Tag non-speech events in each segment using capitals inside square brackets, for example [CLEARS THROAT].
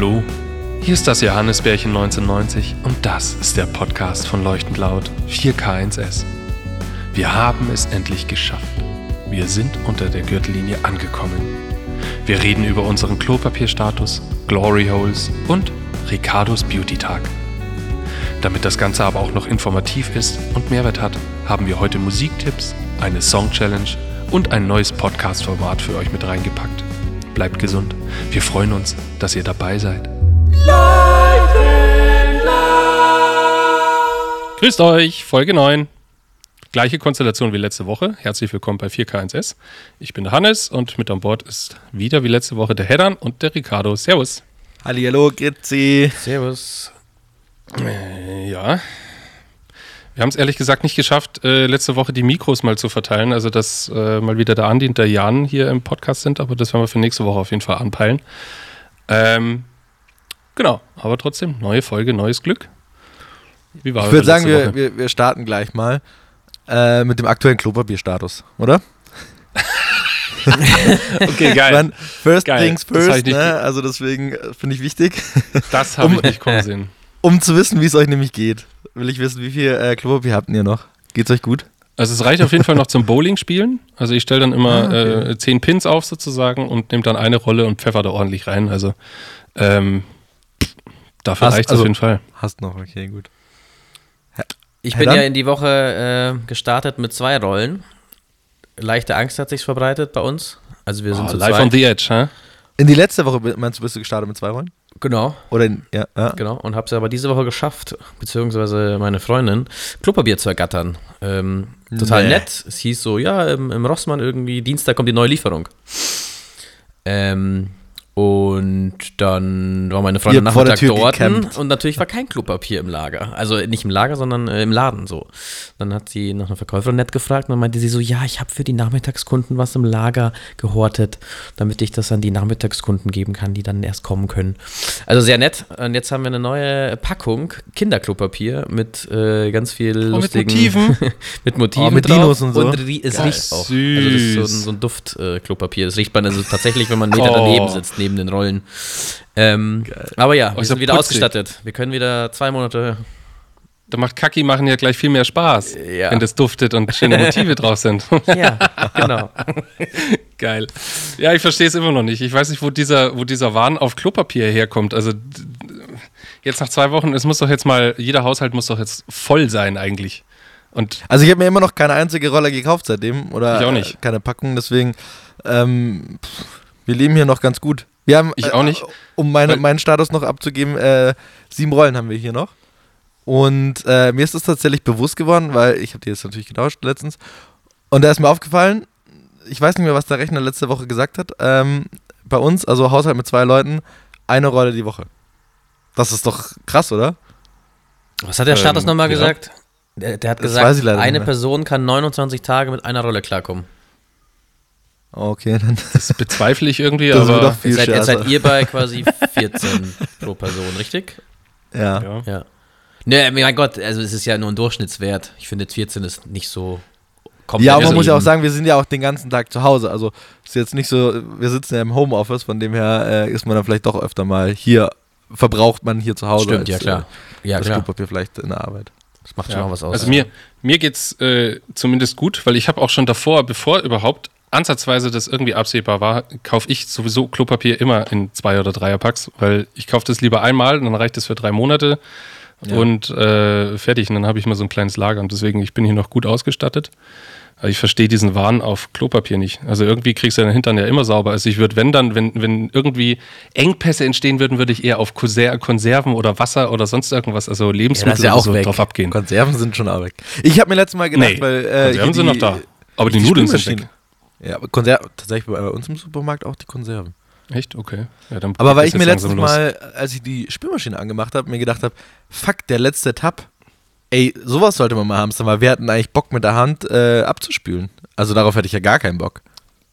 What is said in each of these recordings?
Hallo, hier ist das Johannesbärchen 1990 und das ist der Podcast von Leuchtend Laut 4K1S. Wir haben es endlich geschafft. Wir sind unter der Gürtellinie angekommen. Wir reden über unseren Klopapierstatus, Glory Holes und Ricardos Beauty Tag. Damit das Ganze aber auch noch informativ ist und Mehrwert hat, haben wir heute Musiktipps, eine Song Challenge und ein neues Podcast-Format für euch mit reingepackt. Bleibt gesund. Wir freuen uns, dass ihr dabei seid. Grüßt euch, Folge 9. Gleiche Konstellation wie letzte Woche. Herzlich willkommen bei 4K1S. Ich bin der Hannes und mit an Bord ist wieder wie letzte Woche der Heddan und der Ricardo. Servus. Hallihallo, Gritzi. Servus. Äh, ja. Wir haben es ehrlich gesagt nicht geschafft, äh, letzte Woche die Mikros mal zu verteilen. Also, dass äh, mal wieder der Andi und der Jan hier im Podcast sind, aber das werden wir für nächste Woche auf jeden Fall anpeilen. Ähm, genau, aber trotzdem, neue Folge, neues Glück. Wie war ich würde sagen, wir, wir, wir, starten gleich mal äh, mit dem aktuellen Klopapierstatus, oder? [LAUGHS] okay, geil. [LAUGHS] Dann first geil. things first, ne? also deswegen äh, finde ich wichtig. Das habe um, ich nicht kommen sehen. [LAUGHS] Um zu wissen, wie es euch nämlich geht, will ich wissen, wie viel äh, Klopapier habt ihr noch? Geht's euch gut? Also es reicht auf jeden Fall noch zum Bowling spielen. Also ich stelle dann immer ah, okay. äh, zehn Pins auf sozusagen und nehme dann eine Rolle und pfeffer da ordentlich rein. Also ähm, dafür reicht es also, auf jeden Fall. Hast noch, okay, gut. Ich bin ja in die Woche äh, gestartet mit zwei Rollen. Leichte Angst hat sich verbreitet bei uns. Also wir sind oh, zu live zweit. on the edge, hä? In die letzte Woche meinst du, bist du gestartet mit zwei Rollen? Genau. Oder in, ja, ja. Genau. Und habe es aber diese Woche geschafft, beziehungsweise meine Freundin, Klopapier zu ergattern. Ähm, total nee. nett. Es hieß so, ja, im, im Rossmann irgendwie, Dienstag kommt die neue Lieferung. Ähm, und dann war meine Freundin Nachmittag dort gecampt. und natürlich war kein Klopapier im Lager. Also nicht im Lager, sondern äh, im Laden so. Dann hat sie nach einer Verkäuferin nett gefragt und dann meinte sie so, ja, ich habe für die Nachmittagskunden was im Lager gehortet, damit ich das an die Nachmittagskunden geben kann, die dann erst kommen können. Also sehr nett. Und jetzt haben wir eine neue Packung Kinderklopapier mit äh, ganz viel oh, lustigen... Mit Motiven. [LAUGHS] mit Motiven oh, mit Dinos und so. Und es Geil. riecht auch. Süß. Also das ist so ein, so ein Duft-Klopapier. Äh, das riecht man also tatsächlich, wenn man einen Meter oh. daneben sitzt neben den Rollen. Ähm, aber ja, wir sind wieder putzig. ausgestattet. Wir können wieder zwei Monate. Da macht Kaki machen ja gleich viel mehr Spaß, ja. wenn das duftet und schöne Motive drauf sind. [LAUGHS] Ja, genau. [LAUGHS] Geil. Ja, ich verstehe es immer noch nicht. Ich weiß nicht, wo dieser, wo dieser Wahn auf Klopapier herkommt. Also jetzt nach zwei Wochen, es muss doch jetzt mal, jeder Haushalt muss doch jetzt voll sein eigentlich. Und also ich habe mir immer noch keine einzige Rolle gekauft seitdem oder ich auch nicht. keine Packung, deswegen ähm, wir leben hier noch ganz gut. Wir haben, ich auch nicht. Äh, um meine, meinen Status noch abzugeben, äh, sieben Rollen haben wir hier noch. Und äh, mir ist das tatsächlich bewusst geworden, weil ich habe die jetzt natürlich getauscht letztens. Und da ist mir aufgefallen, ich weiß nicht mehr, was der Rechner letzte Woche gesagt hat, ähm, bei uns, also Haushalt mit zwei Leuten, eine Rolle die Woche. Das ist doch krass, oder? Was hat der Status ähm, nochmal ja. gesagt? Der, der hat das gesagt, eine Person kann 29 Tage mit einer Rolle klarkommen. Okay, dann. [LAUGHS] Das bezweifle ich irgendwie, das aber. Doch viel jetzt, seid, jetzt seid ihr bei quasi [LAUGHS] 14 pro Person, richtig? Ja. Ja. ja. Ne, mein Gott, also es ist ja nur ein Durchschnittswert. Ich finde 14 ist nicht so komplett. Ja, aber man muss ja auch sagen, wir sind ja auch den ganzen Tag zu Hause. Also ist jetzt nicht so, wir sitzen ja im Homeoffice, von dem her äh, ist man dann vielleicht doch öfter mal hier, verbraucht man hier zu Hause. Stimmt, als, ja klar. Äh, ja, das klar. Klopapier vielleicht in der Arbeit. Das macht ja. schon auch was aus. Also mir, mir es äh, zumindest gut, weil ich habe auch schon davor, bevor überhaupt ansatzweise das irgendwie absehbar war, kaufe ich sowieso Klopapier immer in zwei oder dreier Packs, weil ich kaufe das lieber einmal, dann reicht es für drei Monate ja. und äh, fertig. Und dann habe ich mal so ein kleines Lager und deswegen, ich bin hier noch gut ausgestattet. Aber ich verstehe diesen Wahn auf Klopapier nicht. Also irgendwie kriegst du deinen Hintern ja immer sauber. Also ich würde, wenn dann, wenn, wenn irgendwie Engpässe entstehen würden, würde ich eher auf Konserven oder Wasser oder sonst irgendwas, also Lebensmittel ja, ja so drauf abgehen. Konserven sind schon auch weg. Ich habe mir letztes Mal gedacht, nee, weil äh, Konserven sind noch da. Aber die, die Nudeln sind weg. Ja, aber Konserven, tatsächlich bei uns im Supermarkt auch die Konserven. Echt? Okay. Ja, aber weil ich mir letztes Mal, als ich die Spülmaschine angemacht habe, mir gedacht habe, fuck, der letzte Tab, ey, sowas sollte man mal haben, weil wir hatten eigentlich Bock mit der Hand äh, abzuspülen. Also darauf hätte ich ja gar keinen Bock.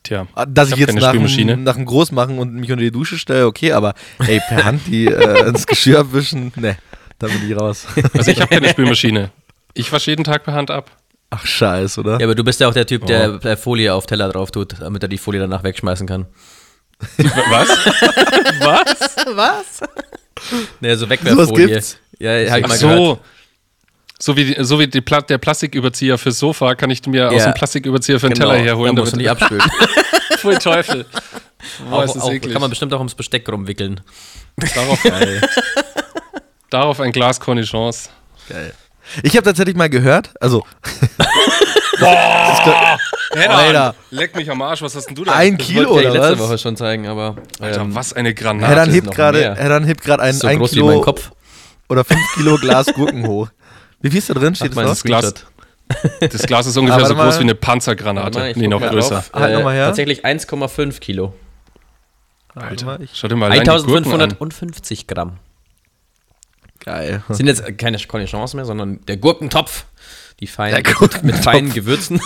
Tja. Ah, dass ich, ich jetzt nach, dem, nach dem Großmachen und mich unter die Dusche stelle, okay, aber ey, per Hand die äh, [LAUGHS] ins Geschirr abwischen, ne, da bin ich raus. Also ich habe keine [LAUGHS] Spülmaschine. Ich wasche jeden Tag per Hand ab. Ach, scheiß, oder? Ja, aber du bist ja auch der Typ, der oh. Folie auf Teller drauf tut, damit er die Folie danach wegschmeißen kann. [LAUGHS] Was? Was? Was? Nee, so Wegwerffolie. gibt's? Ja, hab ich Ach mal gehört. so. So wie, die- so wie die Pla der Plastiküberzieher fürs Sofa kann ich mir aus Ja. dem Plastiküberzieher für den Genau, Teller herholen. Da musst du nicht abspülen. [LAUGHS] Pfui Teufel. Boah, auch, auch, eklig. kann man bestimmt auch ums Besteck rumwickeln. Darauf, darauf ein Glas Cornichons. Geil. Ich habe tatsächlich mal gehört, also [LAUGHS] Alter, Alter. leck mich am Arsch, was hast denn du da? ein Das Kilo wollte ich oder letzte was? Woche schon zeigen, aber Alter, ähm, was eine Granate. dann hebt gerade, mehr. Herr dann hebt gerade ein, so ein groß wie mein Kilo Kopf. oder fünf [LAUGHS] Kilo Glas Gurken hoch. Wie viel ist da drin? Steht Hat das? Glas-. Das Glas ist ungefähr Aber so warte mal. groß wie eine Panzergranate. mal, nee, noch größer. drauf. Halt noch mal her. Tatsächlich 1,5 Kilo. Alter, mal, ich- schau dir mal allein die Gurken an. 1550 Gramm. Geil. [LAUGHS] Sind jetzt keine Cornichons mehr, sondern der Gurkentopf. Die feinen, Der Gurkentopf. mit feinen Gewürzen.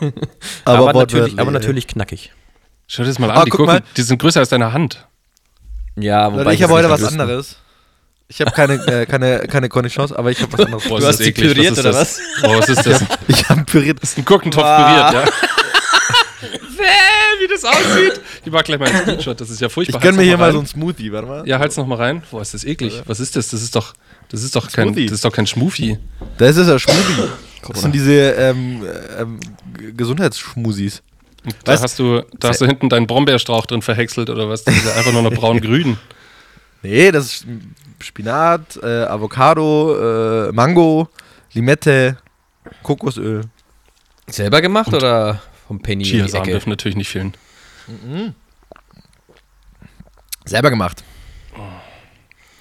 [LAUGHS] Aber, aber, natürlich, aber natürlich knackig. Schau dir das mal an, Ah, die Gurken, mal. die sind größer als deine Hand. Ja, Leute, wobei ich habe heute was gewusst- anderes. Ich habe keine, äh, keine, keine Cornichons, aber ich habe was anderes. Boah, Du ist hast das die eklig. püriert, was oder das? Boah, was ist das? [LAUGHS] Ich habe püriert. Das ist ein Gurkentopf Boah. püriert, ja. Das aussieht. Ich mag gleich mal einen Screenshot, das ist ja furchtbar. Ich gönn mir hier mal rein. so einen Smoothie, warte mal. Ja, halt's noch mal rein. Boah, ist das eklig. Was ist das? Das ist doch, das ist doch kein, Smoothie. das ist doch kein Schmufi. Das ist ja Schmusi. [LAUGHS] Das sind diese ähm, ähm, Gesundheitsschmusis. Da Weißt- hast du, da hast du hinten deinen Brombeerstrauch drin verhäckselt oder was? Das ist ja einfach nur noch braun-grün. [LAUGHS] Nee, das ist Spinat, äh, Avocado, äh, Mango, Limette, Kokosöl. Selber gemacht oder vom Penny Chiasamen dürfen natürlich nicht fehlen. Selber gemacht.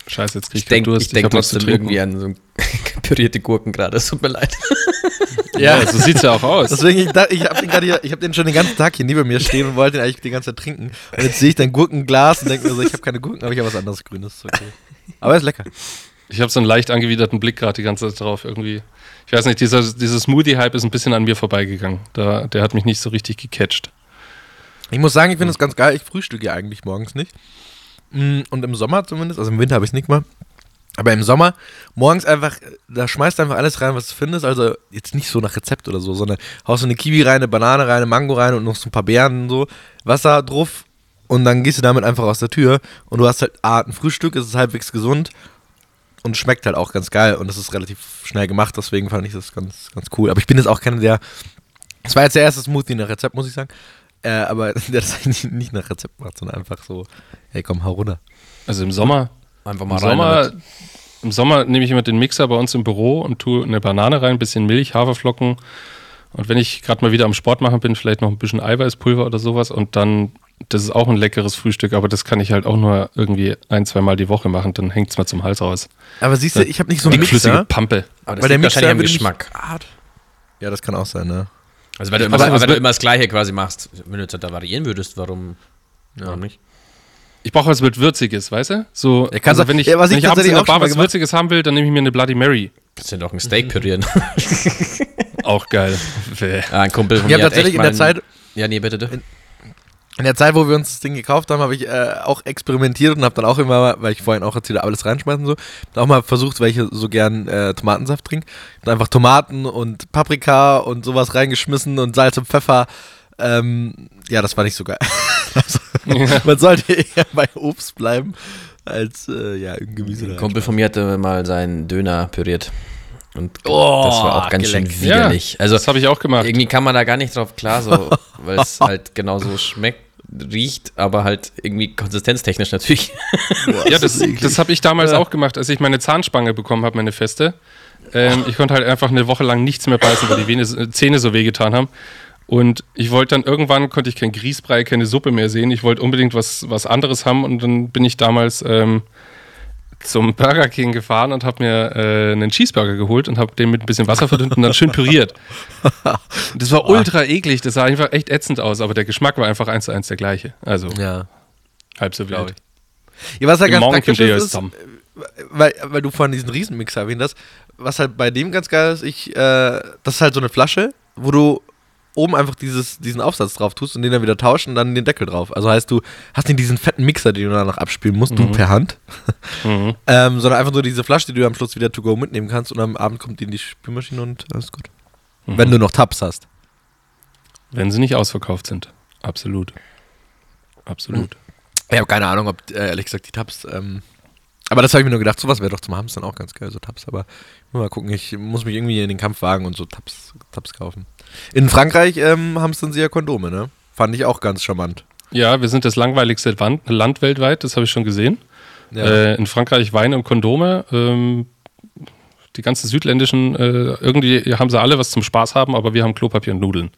Scheiße, jetzt krieg ich, Ich denke Durst. ich denk zu trotzdem irgendwie an so [LAUGHS] pürierte Gurken gerade. Es tut mir leid. [LAUGHS] Ja, so sieht's ja auch aus. Deswegen, ich, ich habe den, grad hier- ich hab den schon den ganzen Tag hier neben mir stehen und wollte den eigentlich die ganze Zeit trinken. Und jetzt sehe ich dein Gurkenglas und denke mir so, ich habe keine Gurken, aber ich habe was anderes Grünes. Ist Okay. Aber ist lecker. Ich habe so einen leicht angewiderten Blick gerade die ganze Zeit drauf irgendwie. Ich weiß nicht, dieser, dieser Smoothie-Hype ist ein bisschen an mir vorbeigegangen. Da, der hat mich nicht so richtig gecatcht. Ich muss sagen, ich finde das ganz geil. Ich frühstücke ja eigentlich morgens nicht. Mm, Und im Sommer zumindest, also im Winter habe ich es nicht mal. Aber im Sommer morgens einfach, da schmeißt du einfach alles rein, was du findest. Also jetzt nicht so nach Rezept oder so, sondern haust du eine Kiwi rein, eine Banane rein, eine Mango rein und noch so ein paar Beeren und so. Wasser drauf und dann gehst du damit einfach aus der Tür. Und du hast halt A, ein Frühstück, es ist halbwegs gesund und schmeckt halt auch ganz geil. Und das ist relativ schnell gemacht, deswegen fand ich das ganz, ganz cool. Aber ich bin jetzt auch keiner, der. Das war jetzt der erste Smoothie nach Rezept, muss ich sagen. Äh, aber der [LAUGHS] das eigentlich nicht nach Rezept macht, sondern einfach so, hey komm, hau runter. Also im Sommer, Einfach im mal rein. Sommer, damit. im Sommer nehme ich immer den Mixer bei uns im Büro und tue eine Banane rein, ein bisschen Milch, Haferflocken. Und wenn ich gerade mal wieder am Sport machen bin, vielleicht noch ein bisschen Eiweißpulver oder sowas. Und dann, das ist auch ein leckeres Frühstück, aber das kann ich halt auch nur irgendwie ein, zweimal die Woche machen. Dann hängt es mal zum Hals raus. Aber siehst du, ich habe nicht so einen Dickflüssige Mixer. Pampe. Aber das Weil der Mixer wahrscheinlich am Geschmack. Hart. Ja, das kann auch sein, ne? Also weil du immer, Aber wenn du immer das Gleiche quasi machst. Wenn du jetzt da variieren würdest, warum, warum nicht? Ich brauche was mit Würziges, weißt du? So, Ja, also wenn ich, ja, was wenn ich ich abends in der Bar was gemacht- Würziges haben will, dann nehme ich mir eine Bloody Mary. Kannst du doch ein Steak pürieren. [LAUGHS] Auch geil. Ja, ein Kumpel von Ich mir habe hat echt tatsächlich in mal der Zeit, Ja, nee, bitte. du. In der Zeit, wo wir uns das Ding gekauft haben, habe ich äh, auch experimentiert und habe dann auch immer, weil ich vorhin auch erzählt habe, alles reinschmeißen so, dann auch mal versucht, weil ich so gern äh, Tomatensaft trinke, und einfach Tomaten und Paprika und sowas reingeschmissen und Salz und Pfeffer. Ähm, ja, das war nicht so geil. [LAUGHS] also, Man sollte eher bei Obst bleiben als äh, ja, im Gemüse. Ein. Kumpel von mir hatte mal seinen Döner püriert. Und Oh, das war auch ganz schön geleckt. widerlich. also das habe ich auch gemacht. irgendwie kann man da gar nicht drauf klar, so, [LAUGHS] weil es halt genauso schmeckt, riecht, aber halt irgendwie konsistenztechnisch natürlich. Ja, das, das habe ich damals auch gemacht, als ich meine Zahnspange bekommen habe, meine feste. Ähm, ich konnte halt einfach eine Woche lang nichts mehr beißen, weil die Vene, äh, Zähne so wehgetan haben. Und ich wollte dann irgendwann, konnte ich kein Grießbrei, keine Suppe mehr sehen. Ich wollte unbedingt was, was anderes haben und dann bin ich damals ähm, zum Burger King gefahren und habe mir äh, einen Cheeseburger geholt und habe den mit ein bisschen Wasser verdünnt und dann schön püriert. [LAUGHS] Das war ultra eklig, das sah einfach echt ätzend aus, aber der Geschmack war einfach eins zu eins der gleiche. Also Ja. halb so Glaub wild. Ja, was halt Im ganz praktisch ist, ist zusammen. weil, weil du vorhin diesen Riesenmixer erwähnt hast, was halt bei dem ganz geil ist, ich, äh, das ist halt so eine Flasche, wo du oben einfach dieses, diesen Aufsatz drauf tust und den dann wieder tauscht und dann den Deckel drauf. Also heißt, du hast nicht diesen fetten Mixer, den du danach abspielen musst, du per Hand, [LAUGHS] Mhm. ähm, sondern einfach nur diese Flasche, die du am Schluss wieder to go mitnehmen kannst und am Abend kommt die in die Spülmaschine und alles gut. Mhm. Wenn du noch Tabs hast. Wenn sie nicht ausverkauft sind. Absolut. Absolut. Ich habe keine Ahnung, ob, äh, ehrlich gesagt, die Tabs ähm, Aber das habe ich mir nur gedacht, sowas wäre doch zum Hamstern auch ganz geil, so Tabs. Aber mal gucken, ich muss mich irgendwie in den Kampf wagen und so Tabs, Tabs kaufen. In Frankreich ähm, hamstern sie ja Kondome, ne? Fand ich auch ganz charmant. Ja, wir sind das langweiligste Land weltweit, das habe ich schon gesehen. Ja. Äh, in Frankreich Wein und Kondome. Ähm, die ganzen südländischen, äh, irgendwie haben sie alle was zum Spaß haben, aber wir haben Klopapier und Nudeln.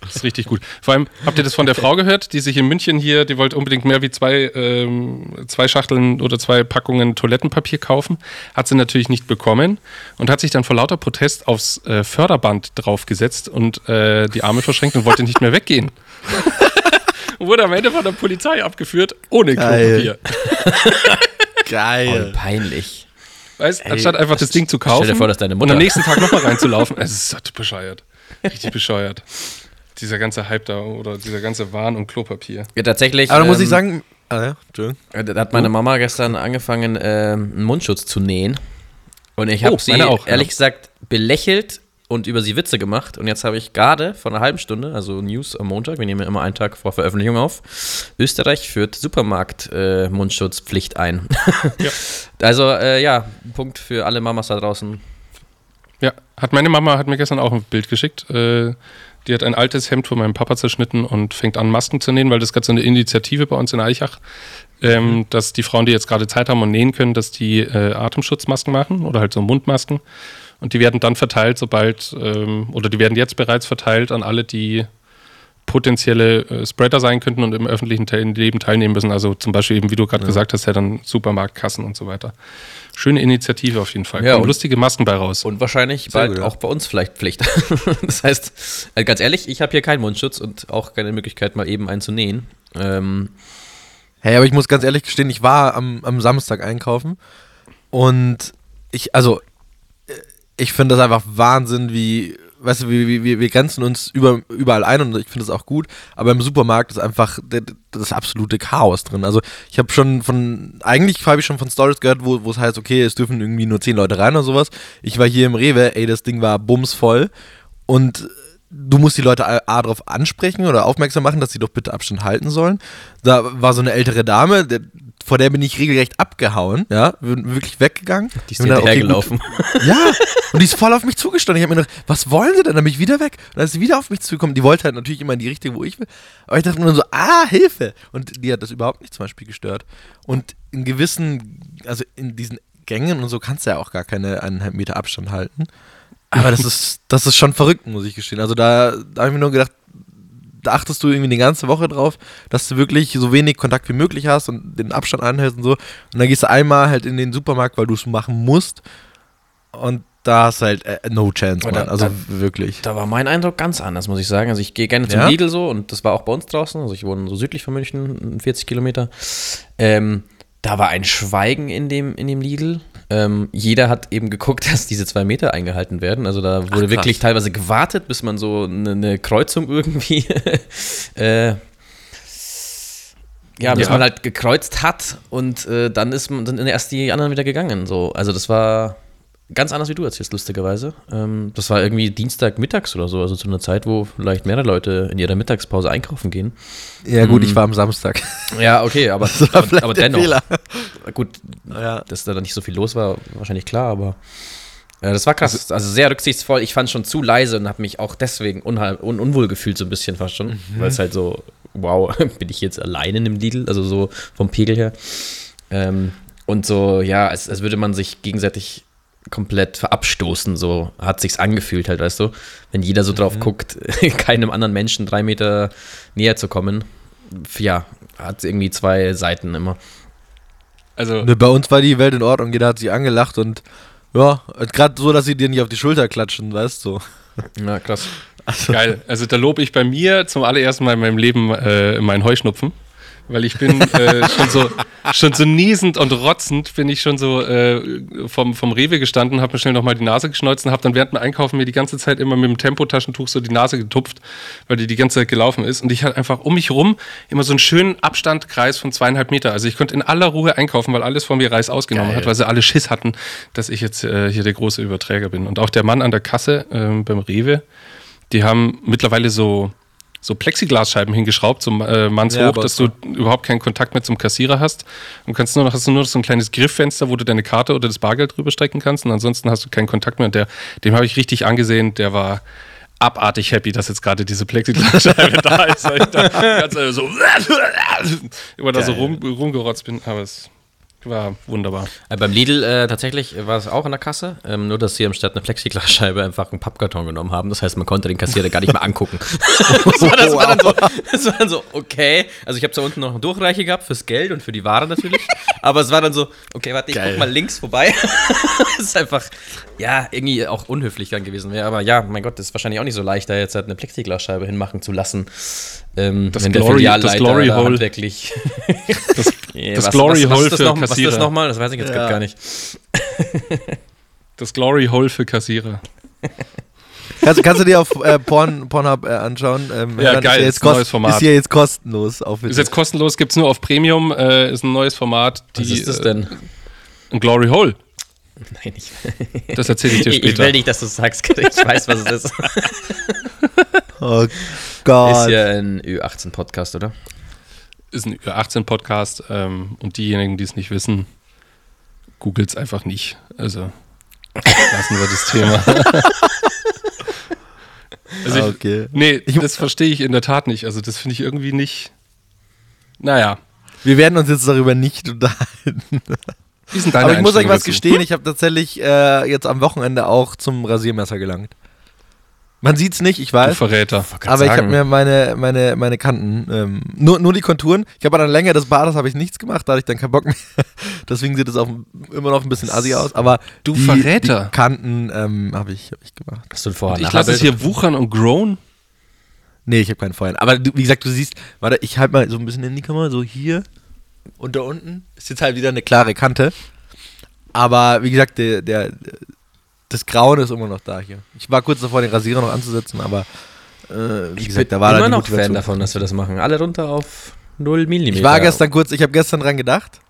Das ist richtig gut. Vor allem, habt ihr das von der Frau gehört, die sich in München hier, die wollte unbedingt mehr wie zwei, ähm, zwei Schachteln oder zwei Packungen Toilettenpapier kaufen. Hat sie natürlich nicht bekommen und hat sich dann vor lauter Protest aufs äh, Förderband draufgesetzt und äh, die Arme verschränkt und wollte nicht mehr weggehen. [LAUGHS] wurde am Ende von der Polizei abgeführt, ohne Klopapier. [LAUGHS] Geil. Oh, peinlich. Weißt, Ey, anstatt einfach das Ding zu kaufen stell dir vor, dass deine Mutter und am nächsten Tag nochmal reinzulaufen. Es ist so bescheuert. Richtig bescheuert. Dieser ganze Hype da oder dieser ganze Wahn und Klopapier. Ja, tatsächlich. Aber da muss ich ähm, sagen, ah, ja, Da hat meine Mama gestern angefangen, äh, einen Mundschutz zu nähen. Und ich habe oh, sie, auch, ehrlich ja. gesagt, belächelt und über sie Witze gemacht. Und jetzt habe ich gerade vor einer halben Stunde, also News am Montag, wir nehmen ja immer einen Tag vor Veröffentlichung auf, Österreich führt Supermarkt-Mundschutzpflicht äh, ein. [LAUGHS] ja. Also äh, ja, Punkt für alle Mamas da draußen. Ja, hat meine Mama hat mir gestern auch ein Bild geschickt. Äh, die hat ein altes Hemd von meinem Papa zerschnitten und fängt an, Masken zu nähen, weil das gerade so eine Initiative bei uns in Eichach, ähm, mhm. dass die Frauen, die jetzt gerade Zeit haben und nähen können, dass die äh, Atemschutzmasken machen oder halt so Mundmasken. Und die werden dann verteilt, sobald, ähm, oder die werden jetzt bereits verteilt an alle, die potenzielle äh, Spreader sein könnten und im öffentlichen Leben teilnehmen müssen. Also zum Beispiel eben, wie du gerade ja. gesagt hast, ja dann Supermarktkassen und so weiter. Schöne Initiative auf jeden Fall. Ja, Kommen lustige Masken bei raus. Und wahrscheinlich Sehr bald gut, ja. auch bei uns vielleicht Pflicht. [LAUGHS] das heißt, äh, ganz ehrlich, ich habe hier keinen Mundschutz und auch keine Möglichkeit, mal eben einen zu nähen. Ähm, hey, aber ich muss ganz ehrlich gestehen, ich war am, am Samstag einkaufen und ich, also ich finde das einfach Wahnsinn, wie, weißt du, wir, wir, wir grenzen uns über, überall ein und ich finde das auch gut, aber im Supermarkt ist einfach das absolute Chaos drin. Also ich habe schon von, eigentlich habe ich schon von Stories gehört, wo, es heißt, okay, es dürfen irgendwie nur zehn Leute rein oder sowas. Ich war hier im Rewe, ey, das Ding war bumsvoll und du musst die Leute A, A darauf ansprechen oder aufmerksam machen, dass sie doch bitte Abstand halten sollen. Da war so eine ältere Dame, der, vor der bin ich regelrecht abgehauen, ja, wirklich weggegangen. Die ist hinterhergelaufen. Okay, [LAUGHS] ja, und die ist voll auf mich zugestanden. Ich habe mir gedacht, was wollen sie denn? Dann bin ich wieder weg. Und dann ist sie wieder auf mich zugekommen. Die wollte halt natürlich immer in die Richtung, wo ich will. Aber ich dachte mir dann so, ah, Hilfe. Und die hat das überhaupt nicht zum Beispiel gestört. Und in gewissen, also in diesen Gängen und so kannst du ja auch gar keine eineinhalb Meter Abstand halten. Aber das ist, das ist schon verrückt, muss ich gestehen. Also da, da habe ich mir nur gedacht, da achtest du irgendwie die ganze Woche drauf, dass du wirklich so wenig Kontakt wie möglich hast und den Abstand einhältst und so. Und dann gehst du einmal halt in den Supermarkt, weil du es machen musst. Und da hast du halt äh, no chance, Mann. Da, also da, wirklich. Da war mein Eindruck ganz anders, muss ich sagen. Also ich gehe gerne zum ja? Lidl so und das war auch bei uns draußen. Also ich wohne so südlich von München, 40 Kilometer. Ähm, da war ein Schweigen in dem, in dem Lidl. Ähm, jeder hat eben geguckt, [LAUGHS] dass diese zwei Meter eingehalten werden. Also da wurde Ach, wirklich teilweise gewartet, bis man so eine, eine Kreuzung irgendwie [LAUGHS] äh, ja, bis ja. man halt gekreuzt hat und äh, dann ist man dann erst die anderen wieder gegangen. So. Also das war Ganz anders wie du erzählst, lustigerweise. Ähm, das war irgendwie Dienstag mittags oder so, also zu einer Zeit, wo vielleicht mehrere Leute in ihrer Mittagspause einkaufen gehen. Ja, gut, ähm, ich war am Samstag. Ja, okay, aber, [LAUGHS] aber, aber dennoch. Fehler. Gut, ja. dass da nicht so viel los war, wahrscheinlich klar, aber äh, das war krass. Also sehr rücksichtsvoll. Ich fand es schon zu leise und habe mich auch deswegen unheim, un unwohl gefühlt, so ein bisschen fast schon. Mhm. Weil es halt so, wow, [LAUGHS] bin ich jetzt alleine in dem Lidl, also so vom Pegel her. Ähm, und so, ja, als, als würde man sich gegenseitig komplett verabstoßen, so hat sich's angefühlt halt, weißt du? Wenn jeder so drauf mhm. guckt, [LAUGHS] keinem anderen Menschen drei Meter näher zu kommen, ja, hat irgendwie zwei Seiten immer. Also ne, bei uns war die Welt in Ordnung, jeder hat sich angelacht und ja, gerade so, dass sie dir nicht auf die Schulter klatschen, weißt du? So. [LAUGHS] Ja, krass. Also. Geil. Also da lobe ich bei mir zum allerersten Mal in meinem Leben äh, meinen Heuschnupfen weil ich bin äh, schon so schon so niesend und rotzend bin ich schon so äh, vom, vom Rewe gestanden, habe mir schnell nochmal die Nase geschneuzt und habe dann während dem Einkaufen mir die ganze Zeit immer mit dem Tempotaschentuch so die Nase getupft, weil die die ganze Zeit gelaufen ist und ich hatte einfach um mich rum immer so einen schönen Abstandkreis von zweieinhalb Meter. Also ich konnte in aller Ruhe einkaufen, weil alles von mir Reis ausgenommen Geil. hat, weil sie alle Schiss hatten, dass ich jetzt äh, hier der große Überträger bin. Und auch der Mann an der Kasse äh, beim Rewe, die haben mittlerweile so so Plexiglasscheiben hingeschraubt, so äh, mannshoch, Ja, dass du überhaupt keinen Kontakt mehr zum Kassierer hast. Und kannst nur noch, hast du nur noch so ein kleines Grifffenster, wo du deine Karte oder das Bargeld drüber strecken kannst. Und ansonsten hast du keinen Kontakt mehr. Und der, dem habe ich richtig angesehen, der war abartig happy, dass jetzt gerade diese Plexiglasscheibe [LAUGHS] da ist. Weil ich da ganz äh, so [LAUGHS] immer da so rum, rumgerotzt bin. Aber es war wunderbar. Äh, beim Lidl äh, tatsächlich war es auch in der Kasse, ähm, nur dass sie anstatt einer Plexiglasscheibe einfach einen Pappkarton genommen haben. Das heißt, man konnte den Kassierer gar nicht mehr angucken. [LAUGHS] das, war, das, war dann so, das war dann so, okay. Also ich habe da unten noch einen Durchreiche gehabt fürs Geld und für die Ware natürlich. [LAUGHS] Aber es war dann so, okay, warte, ich Geil. guck mal links vorbei. [LAUGHS] das ist einfach, ja, irgendwie auch unhöflich dann gewesen wäre. Aber ja, mein Gott, das ist wahrscheinlich auch nicht so leicht, da jetzt halt eine Plexiglasscheibe hinmachen zu lassen. Ähm, Das Glory- das Glory Hole. handwerklich Das, das was- Glory was, was Hole für Was ist Kassierer. das nochmal? Das weiß ich jetzt Ja. gar nicht. das Glory Hole für Kassierer. Kannst, kannst du dir auf äh, Porn, Pornhub äh, anschauen? Ähm, Ja, geil, Ist, ja ist jetzt ein kost- neues Format. ist hier jetzt kostenlos. Auf Ist jetzt kostenlos, gibt es nur auf Premium, äh, ist ein neues Format. Die, Was ist das äh, denn? Ein Glory Hole. Nein, ich, Das erzähle ich dir ich, [LAUGHS] ich später. will nicht, dass du es sagst. [LAUGHS] Ich weiß, was es ist. oh Gott. Ist ja ein Ü18-Podcast, oder? Ist ein Ü18-Podcast ähm, und diejenigen, die es nicht wissen, googelt es einfach nicht. Also lassen wir das Thema. [LAUGHS] also ich, okay. nee, das verstehe ich in der Tat nicht. Also das finde ich irgendwie nicht. Naja, Wir werden uns jetzt darüber nicht unterhalten. Aber ich muss euch was dazu? gestehen, ich habe tatsächlich äh, jetzt am Wochenende auch zum Rasiermesser gelangt. Man sieht's nicht, ich Du weiß. Verräter. Aber ich habe mir meine, meine, meine Kanten, ähm, nur, nur die Konturen. Ich habe an der Länge des Bartes habe ich nichts gemacht, da hatte ich dann keinen Bock mehr. [LAUGHS] Deswegen sieht es auch immer noch ein bisschen assi aus. Aber Du die, Verräter. die Kanten ähm, habe ich, hab ich gemacht. Hast du ein Vor- und Ich lasse es hier wuchern und grown. Nee, ich habe keinen Feuer. Aber du, wie gesagt, du siehst, warte, ich halte mal so ein bisschen in die Kamera, so hier und da unten. Ist jetzt halt wieder eine klare Kante. Aber wie gesagt, der, der, das Grauen ist immer noch da hier. Ich war kurz davor, den Rasierer noch anzusetzen, aber äh, wie Ich gesagt, bin da war immer noch Fan davon, dass wir das machen. Alle runter auf 0 mm. Ich war gestern kurz, ich habe gestern dran gedacht,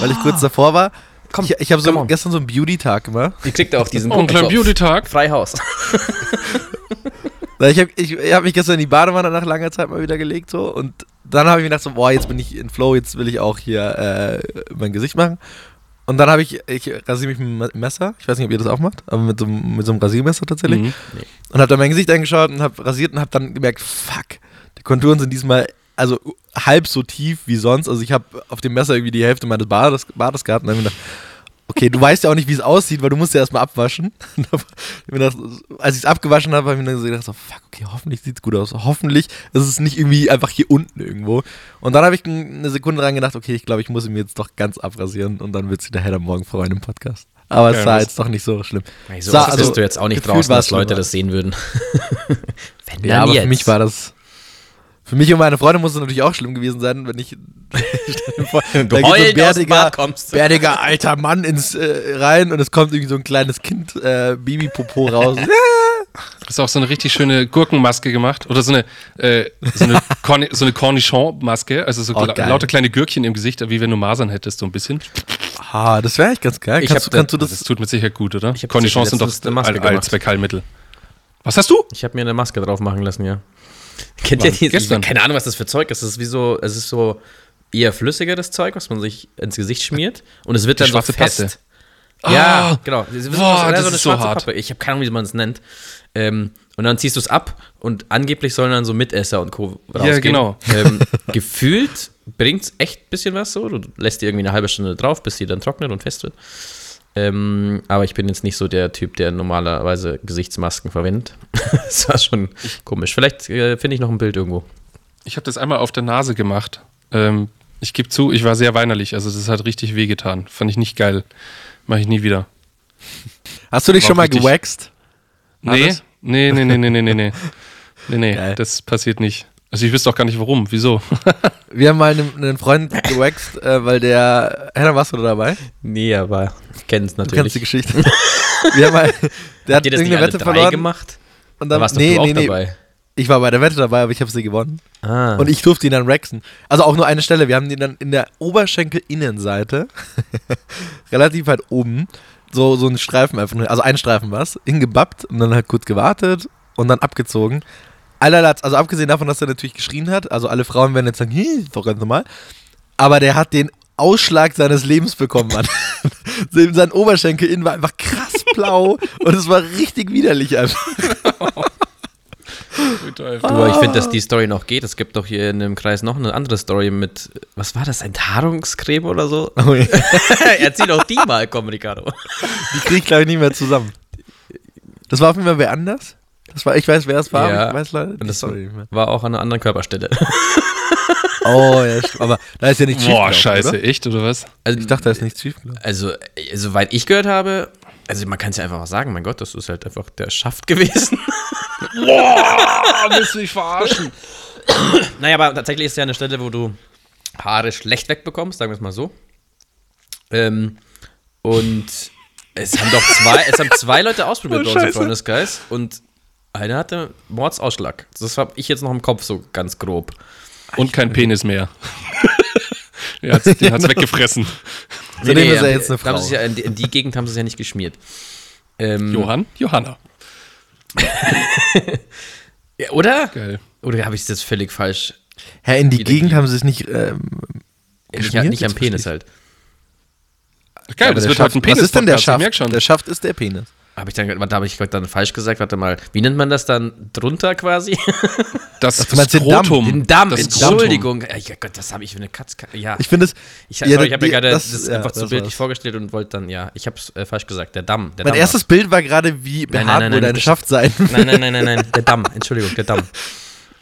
weil ich kurz davor war. Komm, ich ich habe so gestern so einen Beauty-Tag gemacht. Ihr kriegt auch diesen [LAUGHS] Oh, kleinen Photoshop. Beauty-Tag. Freihaus. Ich habe ich, ich hab mich gestern in die Badewanne nach langer Zeit mal wieder gelegt so und dann habe ich mir gedacht so, boah, jetzt bin ich in Flow, jetzt will ich auch hier äh, mein Gesicht machen. Und dann habe ich, ich rasiere mich mit einem Messer, ich weiß nicht, ob ihr das auch macht, aber mit so, einem- mit so einem Rasiermesser tatsächlich. Mhm. Und habe dann mein Gesicht angeschaut und habe rasiert und habe dann gemerkt, fuck, die Konturen sind diesmal also halb so tief wie sonst. Also ich habe auf dem Messer irgendwie die Hälfte meines Bades, Bades gehabt und dann hab ich mir gedacht, okay, du weißt ja auch nicht, wie es aussieht, weil du musst ja erstmal abwaschen. [LAUGHS] Als ich es abgewaschen habe, habe ich mir dann gedacht, so, fuck, okay, hoffentlich sieht es gut aus. Hoffentlich ist es nicht irgendwie einfach hier unten irgendwo. Und dann habe ich eine Sekunde dran gedacht, okay, ich glaube, ich muss ihn mir jetzt doch ganz abrasieren und dann wird sich der Header morgen freuen im Podcast. Aber es Ja, war das- jetzt doch nicht so schlimm. So Sah- also, bist du jetzt auch nicht draußen, dass es Leute das sehen würden. [LAUGHS] Wenn Ja, aber für mich war das. Für mich und meine Freunde muss es natürlich auch schlimm gewesen sein, wenn ich. [LAUGHS] vor, [LAUGHS] da geht so ein bärtiger, bärtiger alter Mann ins äh, rein und es kommt irgendwie so ein kleines Kind, äh, Babypopo raus. [LAUGHS] Hast du auch so eine richtig schöne Gurkenmaske gemacht? Oder so eine, äh, so eine, Corni so eine Cornichon-Maske? Also so Oh, geil. lauter kleine Gürkchen im Gesicht, wie wenn du Masern hättest, so ein bisschen. ah, das wäre eigentlich ganz geil. Ich Kannst, hab du, kannst du da- Das das. tut mit Sicherheit gut, oder? Cornichons sind doch letztens eine Maske Al- gemacht. Allzweckheilmittel. Was hast du? Ich habe mir eine Maske drauf machen lassen, ja. [LAUGHS] Kennt ihr die? Gestern? Keine Ahnung, was das für Zeug ist. Es ist wie so, es ist so eher flüssigeres Zeug, was man sich ins Gesicht schmiert und es wird dann so fest. Paste. Ja, Ah, genau. Ist boah, so, das so eine ist so hart. Pappe. Ich habe keine Ahnung, wie man es nennt. Ähm, und dann ziehst du es ab und angeblich sollen dann so Mitesser und Co. rausgehen. genau. [LAUGHS] Ähm, gefühlt bringt es echt ein bisschen was so. Du lässt die irgendwie eine halbe Stunde drauf, bis sie dann trocknet und fest wird. Ähm, aber ich bin jetzt nicht so der Typ, der normalerweise Gesichtsmasken verwendet. [LAUGHS] das war schon komisch. Vielleicht äh, finde ich noch ein Bild irgendwo. Ich habe das einmal auf der Nase gemacht. Ähm, ich gebe zu, ich war sehr weinerlich. Also das hat richtig wehgetan. Fand ich nicht geil. Mache ich nie wieder. Hast du dich War schon mal gewaxt? Nee, nee, nee, nee, nee, nee, nee. [LAUGHS] Nee, nee, Geil. das passiert nicht. Also ich wüsste auch gar nicht warum. Wieso? [LAUGHS] Wir haben mal einen, einen Freund gewaxt, äh, weil der. Henna, warst du da dabei? Nee, aber ich kenne es Du kennst natürlich. die Geschichte. [LAUGHS] Wir haben mal, der hat nicht irgendeine Wette drei verloren. gemacht? Und Da dann, warst doch nee, du auch nee, nee. dabei. Ich war bei der Wette dabei, aber ich habe sie gewonnen. Ah. Und ich durfte ihn dann waxen. Also auch nur eine Stelle. Wir haben den dann in der Oberschenkelinnenseite, [LAUGHS] relativ weit oben, so, so einen Streifen einfach, nur- also einen Streifen was, hingebappt und dann halt kurz gewartet und dann abgezogen. Allerlatz, also abgesehen davon, dass er natürlich geschrien hat, also alle Frauen werden jetzt sagen, hm, ist doch ganz normal, aber der hat den Ausschlag seines Lebens bekommen, Mann. [LAUGHS] Sein Oberschenkel innen war einfach krass blau [LAUGHS] und es war richtig widerlich einfach. [LAUGHS] Du, ich finde, dass die Story noch geht. Es gibt doch hier in dem Kreis noch eine andere Story mit, was war das, Enthaarungscreme oder so? Oh, ja. Erzähl doch die mal, komm, Ricardo. Die kriege ich, glaube ich, nicht mehr zusammen. Das war auf jeden Fall wer anders? Das war, ich weiß, wer es war, Ja. ich weiß leider das Story nicht mehr. war auch an einer anderen Körperstelle. [LAUGHS] Oh, ja, aber da ist ja nichts Boah, schiefgelaufen, scheiße, Oder? echt, oder was? Also, Ich dachte, da ist nichts schiefgelaufen. also, äh, soweit ich gehört habe, also man kann es ja einfach auch sagen, mein Gott, das ist halt einfach der Schaft gewesen. [LAUGHS] Boah, willst du mich verarschen? [COUGHS] naja, aber tatsächlich ist ja eine Stelle, wo du Haare schlecht wegbekommst, sagen wir es mal so. Ähm, und es haben doch zwei, es haben zwei Leute ausprobiert Oh, bei uns im. Freundeskreis und einer hatte Mordsausschlag. Das habe ich jetzt noch im Kopf, so ganz grob. Und kein Penis mehr. [LAUGHS] er hat's, den hat's [LAUGHS] weggefressen. Zudem ist er jetzt eine Frau. sie ja in, die, in die Gegend haben sie es ja nicht geschmiert. Ähm, Johann? Johanna. [LAUGHS] ja, oder? Geil. Oder habe ich das völlig falsch? Hä, in die Gegend haben sie es nicht ähm, Nicht, geschmiert? nicht am Jetzt Penis halt. Geil, Aber das wird Schaft, halt ein Penis. Was ist denn der Ich Schaft? schon. Der Schaft ist der Penis. Habe ich dann, warte, habe ich dann falsch gesagt? Warte mal, wie nennt man das dann drunter quasi? [LAUGHS] Das den Damm, Skrotum. Den Damm, Das Entschuldigung. Ja Gott, das habe ich für eine Katz. Ja. Ich finde es. Ich, ja, sorry, ich habe mir gerade das, das- ja, einfach zu das bildlich war's. vorgestellt und wollte dann, ja, ich habe es äh, falsch gesagt. Der Damm. Der Mein Damm erstes Bild war gerade, wie behaart wohl dein das- Schaft sein. Nein, nein, nein, nein, nein, der Damm. Entschuldigung, der Damm. [LAUGHS]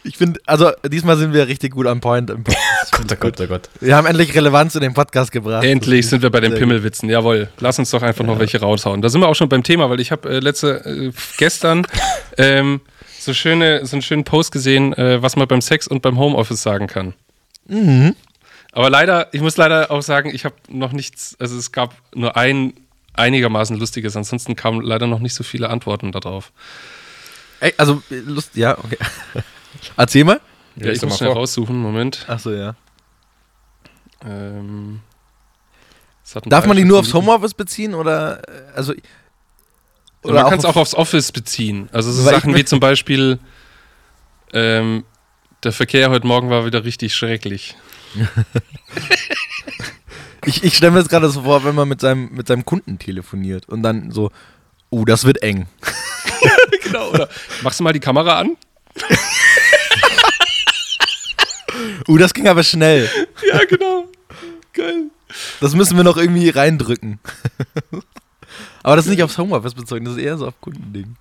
Ich finde, also diesmal sind wir richtig gut am Point. Im [LAUGHS] Podcast. Gott, oh Gott, oh Gott. Wir haben endlich Relevanz in den Podcast gebracht. Endlich sind wir bei den Pimmelwitzen. Jawohl. Lass uns doch einfach noch welche raushauen. Da sind wir auch schon beim Thema, weil ich habe äh, letzte äh, gestern [LAUGHS] ähm, so schöne so einen schönen Post gesehen, äh, was man beim Sex und beim Homeoffice sagen kann. Mhm. Aber leider, ich muss leider auch sagen, ich habe noch nichts, also es gab nur ein einigermaßen lustiges, ansonsten kamen leider noch nicht so viele Antworten darauf. Ey, also, Lust, ja, okay. [LAUGHS] Erzähl mal. Ja, ich muss mal schnell vor. raussuchen, Moment. Achso, ja. Ähm, Darf man die nur aufs Homeoffice beziehen oder, äh, also, Oder man auch kann es auch aufs Office beziehen. Also so Sachen wie zum Beispiel, ähm, der Verkehr heute Morgen war wieder richtig schrecklich. [LAUGHS] ich, ich stelle mir jetzt gerade so vor, wenn man mit seinem, mit seinem Kunden telefoniert und dann so, oh, das wird eng. [LAUGHS] Genau. Oder machst du mal die Kamera an? [LAUGHS] Oh, das ging aber schnell. [LAUGHS] Ja, genau. Geil. Das müssen wir noch irgendwie reindrücken. [LAUGHS] aber das ist nicht aufs Homeoffice bezogen, das ist eher so auf Kundending.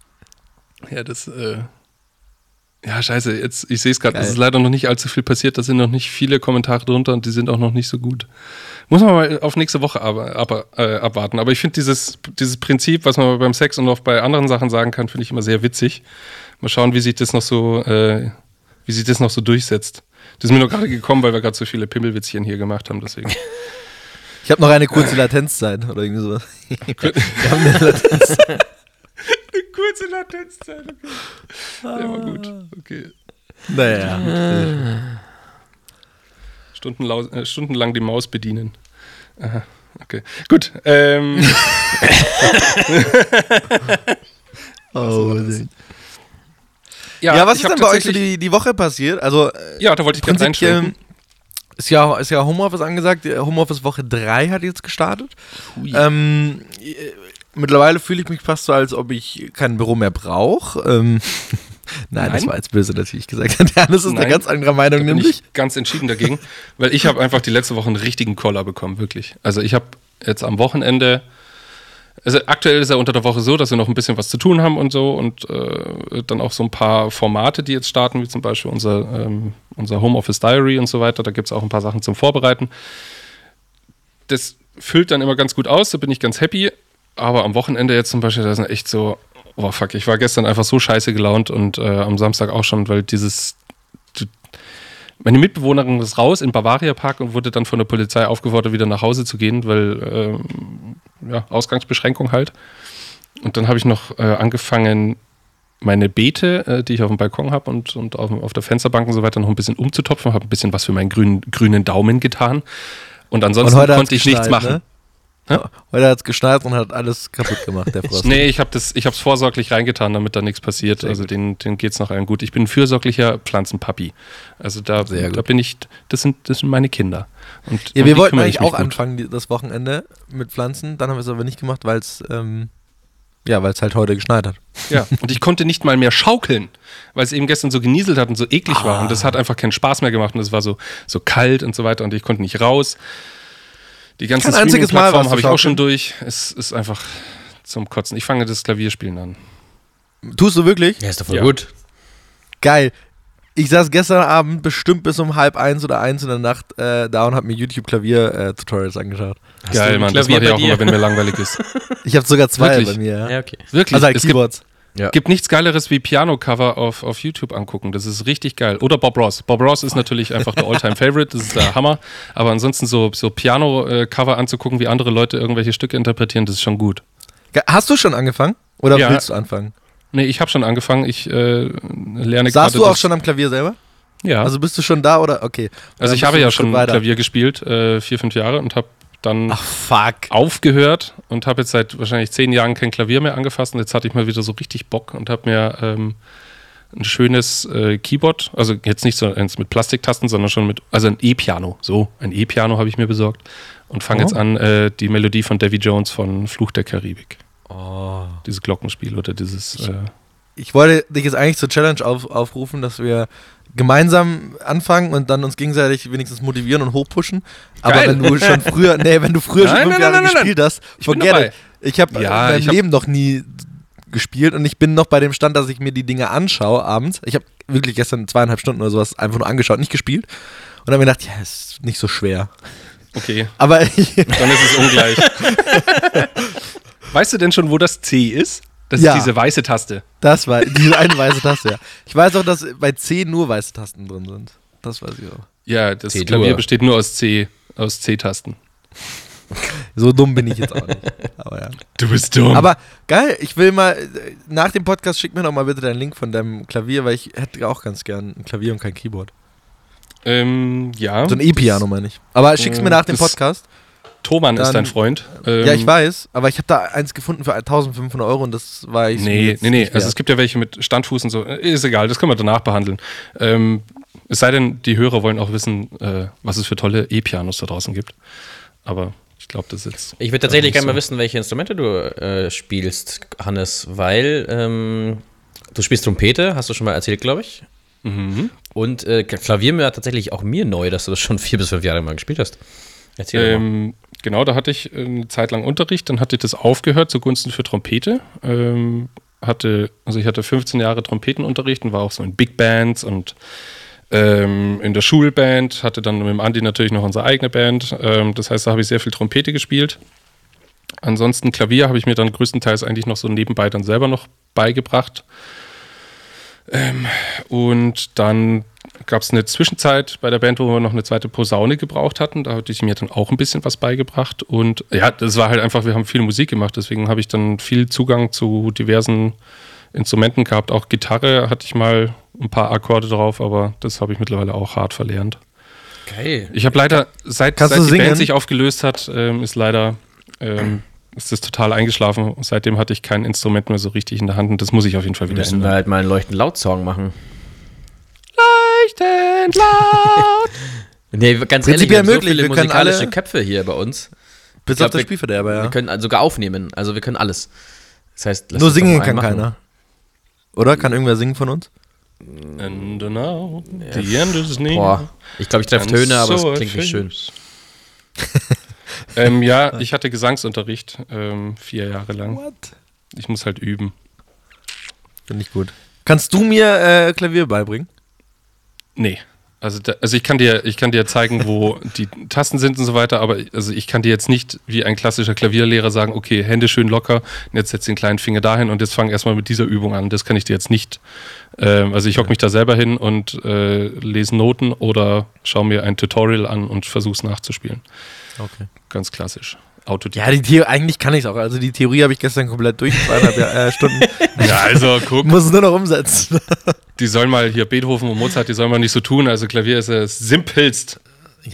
Ja, das, äh, ja, scheiße, jetzt, ich sehe es gerade, es ist leider noch nicht allzu viel passiert, da sind noch nicht viele Kommentare drunter und die sind auch noch nicht so gut. Muss man mal auf nächste Woche aber, aber, äh, abwarten. Aber ich finde dieses, dieses Prinzip, was man beim Sex und auch bei anderen Sachen sagen kann, finde ich immer sehr witzig. Mal schauen, wie sich das noch so, äh, wie sich das noch so durchsetzt. Das ist mir nur gerade gekommen, weil wir gerade so viele Pimmelwitzchen hier gemacht haben, deswegen. [LAUGHS] Ich habe noch eine kurze Latenzzeit oder irgendwie sowas. [LAUGHS] wir haben eine Latenzzeit. [LAUGHS] Kurze Latenzzeit, okay. Der war gut, okay. Naja. Stundenlau äh, stundenlang die Maus bedienen. Aha, okay. Gut. Ähm, Oh, ja, ja, was ist denn bei euch so die, die Woche passiert? Also, äh, Ja, da wollte ich prinzipiell reinschwenken. ist ja, ist ja Homeoffice angesagt. Die Homeoffice Woche 3 hat jetzt gestartet. Ähm, äh, mittlerweile fühle ich mich fast so, als ob ich kein Büro mehr brauche. Ähm, [LAUGHS] Nein, das Nein? war jetzt böse natürlich gesagt. Der Hannes [LAUGHS] ist eine Nein, ganz andere Meinung, bin nämlich. ich ganz entschieden dagegen, [LAUGHS] weil ich habe einfach die letzte Woche einen richtigen Koller bekommen, wirklich. Also ich habe jetzt am Wochenende, also aktuell ist ja unter der Woche so, dass wir noch ein bisschen was zu tun haben und so und äh, dann auch so ein paar Formate, die jetzt starten, wie zum Beispiel unser, ähm, unser Homeoffice Diary und so weiter. Da gibt es auch ein paar Sachen zum Vorbereiten. Das füllt dann immer ganz gut aus, da bin ich ganz happy. Aber am Wochenende jetzt zum Beispiel, da sind echt so, oh fuck, ich war gestern einfach so scheiße gelaunt und äh, am Samstag auch schon, weil dieses meine Mitbewohnerin ist raus in Bavaria Park und wurde dann von der Polizei aufgefordert, wieder nach Hause zu gehen, weil ähm, ja, Ausgangsbeschränkung halt. Und dann habe ich noch äh, angefangen, meine Beete, äh, die ich auf dem Balkon habe und, und auf, auf der Fensterbank und so weiter, noch ein bisschen umzutopfen, habe ein bisschen was für meinen grünen, grünen Daumen getan. Und ansonsten Und konnte ich nichts machen. ne? Heute hat es geschneit und hat alles kaputt gemacht, der [LAUGHS] Frost. Nee, ich habe es vorsorglich reingetan, damit da nichts passiert. Sehr also gut. den, den geht es noch allen gut. Ich bin ein fürsorglicher Pflanzenpapi. Also da, da bin ich, das sind, das sind meine Kinder. Und Ja, wir wollten eigentlich auch gut. anfangen das Wochenende mit Pflanzen, dann haben wir es aber nicht gemacht, weil es ähm, ja, weil es halt heute geschneit hat. Ja, [LAUGHS] und ich konnte nicht mal mehr schaukeln, weil es eben gestern so genieselt hat und so eklig war. Und das hat einfach keinen Spaß mehr gemacht und es war so, so kalt und so weiter und ich konnte nicht raus. Die ganzen Streaming-Plattformen habe ich auch schon durch. Es ist einfach zum Kotzen. Ich fange das Klavierspielen an. Tust du wirklich? Ja, ist doch voll Ja. gut. Geil. Ich saß gestern Abend bestimmt bis um halb eins oder eins in der Nacht äh, da und habe mir YouTube-Klavier-Tutorials angeschaut. Hast Geil, Mann. Das Klavier mache ich auch dir? immer, wenn mir langweilig ist. Ich habe sogar zwei Wirklich? bei mir. Ja. Ja, okay. Wirklich. Also halt es gibt, Keyboards. Ja. gibt nichts Geileres wie Piano-Cover auf, auf YouTube angucken. Das ist richtig geil. Oder Bob Ross. Bob Ross ist natürlich einfach der [LAUGHS] All-Time-Favorite. Das ist der Hammer. Aber ansonsten so, so Piano-Cover anzugucken, wie andere Leute irgendwelche Stücke interpretieren, das ist schon gut. Hast du schon angefangen? Oder Ja. willst du anfangen? Nee, ich habe schon angefangen. Ich äh, lerne gerade du auch schon am Klavier selber? Ja. Also, Also bist du schon da oder? Okay. Dann ich habe ja schon. Klavier gespielt, äh, vier, fünf Jahre und habe dann Ach, aufgehört und habe jetzt seit wahrscheinlich zehn Jahren kein Klavier mehr angefasst und jetzt hatte ich mal wieder so richtig Bock und habe mir ähm, ein schönes äh, Keyboard, also jetzt nicht so eins mit Plastiktasten, sondern schon mit, also ein E-Piano, so, ein E-Piano habe ich mir besorgt und fange Oh. jetzt an, äh, die Melodie von Davy Jones von Fluch der Karibik, Oh. dieses Glockenspiel oder dieses, äh, Ich wollte dich jetzt eigentlich zur Challenge auf, aufrufen, dass wir gemeinsam anfangen und dann uns gegenseitig wenigstens motivieren und hochpushen. Aber Geil. wenn du schon früher, nee, wenn du früher [LAUGHS] Nein, schon fünf nein, Jahre nein, gespielt hast, Ich forget it. Ich habe Ja, in meinem ich hab- Leben noch nie gespielt und ich bin noch bei dem Stand, dass ich mir die Dinge anschaue abends. Ich habe wirklich gestern zweieinhalb Stunden oder sowas einfach nur angeschaut, nicht gespielt. Und habe mir gedacht, ja, ist nicht so schwer. okay, Aber [LAUGHS] ich, dann ist es ungleich. [LAUGHS] weißt du denn schon, wo das C ist? Das Ja. ist diese weiße Taste. das war diese [LAUGHS] eine weiße Taste, ja. Ich weiß auch, dass bei C nur weiße Tasten drin sind. Das weiß ich auch. Ja, das C-Dur. Klavier besteht nur aus C, aus C-Tasten. So dumm bin ich jetzt auch nicht. Aber ja. Du bist dumm. Aber geil, ich will mal, äh, nach dem Podcast schick mir noch mal bitte deinen Link von deinem Klavier, weil ich hätte auch ganz gern ein Klavier und kein Keyboard. ähm, ja. So ein E-Piano meine ich. Aber schick's mir Äh, nach dem das- Podcast. Thomann ist Dann- dein Freund. Ähm, ja, ich weiß, aber ich habe da eins gefunden für 1500 Euro und das war ich. mir Nee, jetzt nee, nee. nicht Also es gibt ja welche mit Standfuß und so. Äh, Ist egal, das können wir danach behandeln. Ähm, es sei denn, die Hörer wollen auch wissen, äh, was es für tolle E-Pianos da draußen gibt. Aber ich glaube, das ist jetzt. Ich würde tatsächlich nicht gerne mal so. wissen, welche Instrumente du äh, spielst, Hannes, weil ähm, du spielst Trompete, hast du schon mal erzählt, glaube ich. Mhm. Und äh, Klavier war tatsächlich auch mir neu, dass du das schon [LAUGHS] vier bis fünf Jahre mal gespielt hast. Erzähl doch mal. Ähm, genau, da hatte ich eine Zeit lang Unterricht, dann hatte ich das aufgehört zugunsten für Trompete. Ähm, hatte, also ich hatte 15 Jahre Trompetenunterricht und war auch so in Big Bands und ähm, in der Schulband, hatte dann mit dem Andi natürlich noch unsere eigene Band. Ähm, das heißt, da habe ich sehr viel Trompete gespielt. Ansonsten Klavier habe ich mir dann größtenteils eigentlich noch so nebenbei dann selber noch beigebracht. Ähm, und dann gab es eine Zwischenzeit bei der Band, wo wir noch eine zweite Posaune gebraucht hatten. Da hatte ich mir dann auch ein bisschen was beigebracht. Und ja, das war halt einfach, wir haben viel Musik gemacht, deswegen habe ich dann viel Zugang zu diversen Instrumenten gehabt. Auch Gitarre hatte ich mal ein paar Akkorde drauf, aber das habe ich mittlerweile auch hart verlernt. Geil. Ich habe leider, seit, seit die singen? Band sich aufgelöst hat, ähm, ist leider ähm, ist das total eingeschlafen. Seitdem hatte ich kein Instrument mehr so richtig in der Hand und das muss ich auf jeden Fall wieder Müssen wir ändern. halt mal einen Leuchten laut Song machen. Leuchtend laut! [LAUGHS] Nee, ganz Prinzipiell ehrlich, wir haben so möglich, viele wir können musikalische alle- Köpfe hier bei uns. Bis glaub, auf das Spielverderber, ja. Wir können also sogar aufnehmen, also wir können alles. Das heißt, lass Nur singen kann machen. keiner. Oder? Kann irgendwer singen von uns? And now, the end is near. Boah, ich glaube, ich treffe Töne, aber so es klingt nicht schön. [LAUGHS] ähm, ja, ich hatte Gesangsunterricht ähm, vier Jahre lang. What? Ich muss halt üben. Finde ich gut. Kannst du mir äh, Klavier beibringen? Nee. Also, da, also ich kann dir, ich kann dir zeigen, wo [LAUGHS] die Tasten sind und so weiter, aber also ich kann dir jetzt nicht wie ein klassischer Klavierlehrer sagen, okay, Hände schön locker, und jetzt setz den kleinen Finger dahin und jetzt fang erstmal mit dieser Übung an. Das kann ich dir jetzt nicht. Ähm, also ich hocke mich da selber hin und äh, lese Noten oder schaue mir ein Tutorial an und versuche es nachzuspielen. Okay. Ganz klassisch. Autodidakt. Ja, die Theorie, eigentlich kann ich es auch. Also die Theorie habe ich gestern komplett durch, zweieinhalb äh, Stunden. [LAUGHS] Ja, also guck, Muss es nur noch umsetzen. Die sollen mal hier Beethoven und Mozart, die sollen mal nicht so tun. Also Klavier ist das simpelst.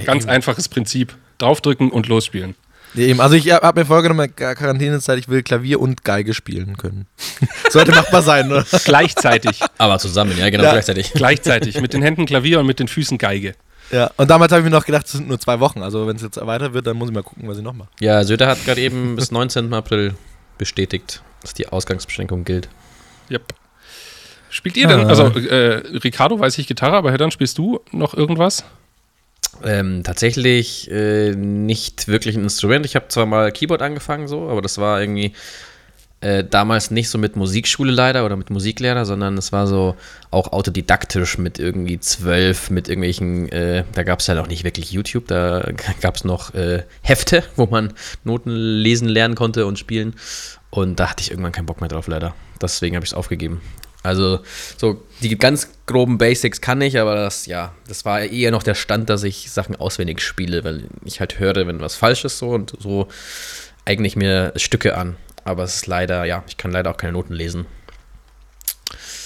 Ganz einfaches Prinzip. Draufdrücken und losspielen. Ja, eben. Also ich habe mir vorgenommen, der Quarantänezeit, ich will Klavier und Geige spielen können. [LAUGHS] Sollte machbar sein, oder? [LAUGHS] Gleichzeitig. Aber zusammen, ja, genau, Ja. gleichzeitig. [LAUGHS] Gleichzeitig. Mit den Händen Klavier und mit den Füßen Geige. Ja. Und damals habe ich mir noch gedacht, es sind nur zwei Wochen. Also wenn es jetzt erweitert wird, dann muss ich mal gucken, was ich noch mache. Ja, Söder hat gerade eben bis 19. April bestätigt, dass die Ausgangsbeschränkung gilt. Yep. Spielt ihr denn, also äh, Ricardo weiß ich Gitarre, aber Heddern, spielst du noch irgendwas? Ähm, tatsächlich äh, nicht wirklich ein Instrument. Ich habe zwar mal Keyboard angefangen, so, aber das war irgendwie äh, damals nicht so mit Musikschule leider oder mit Musiklehrer, sondern es war so auch autodidaktisch mit irgendwie zwölf, mit irgendwelchen, äh, da gab es ja noch nicht wirklich YouTube, da [LAUGHS] gab es noch äh, Hefte, wo man Noten lesen lernen konnte und spielen. Und da hatte ich irgendwann keinen Bock mehr drauf, leider. Deswegen habe ich es aufgegeben. Also, so die ganz groben Basics kann ich, aber das, ja, das war eher noch der Stand, dass ich Sachen auswendig spiele, weil ich halt höre, wenn was falsch ist so und so eigne ich mir Stücke an. Aber es ist leider, ja, ich kann leider auch keine Noten lesen.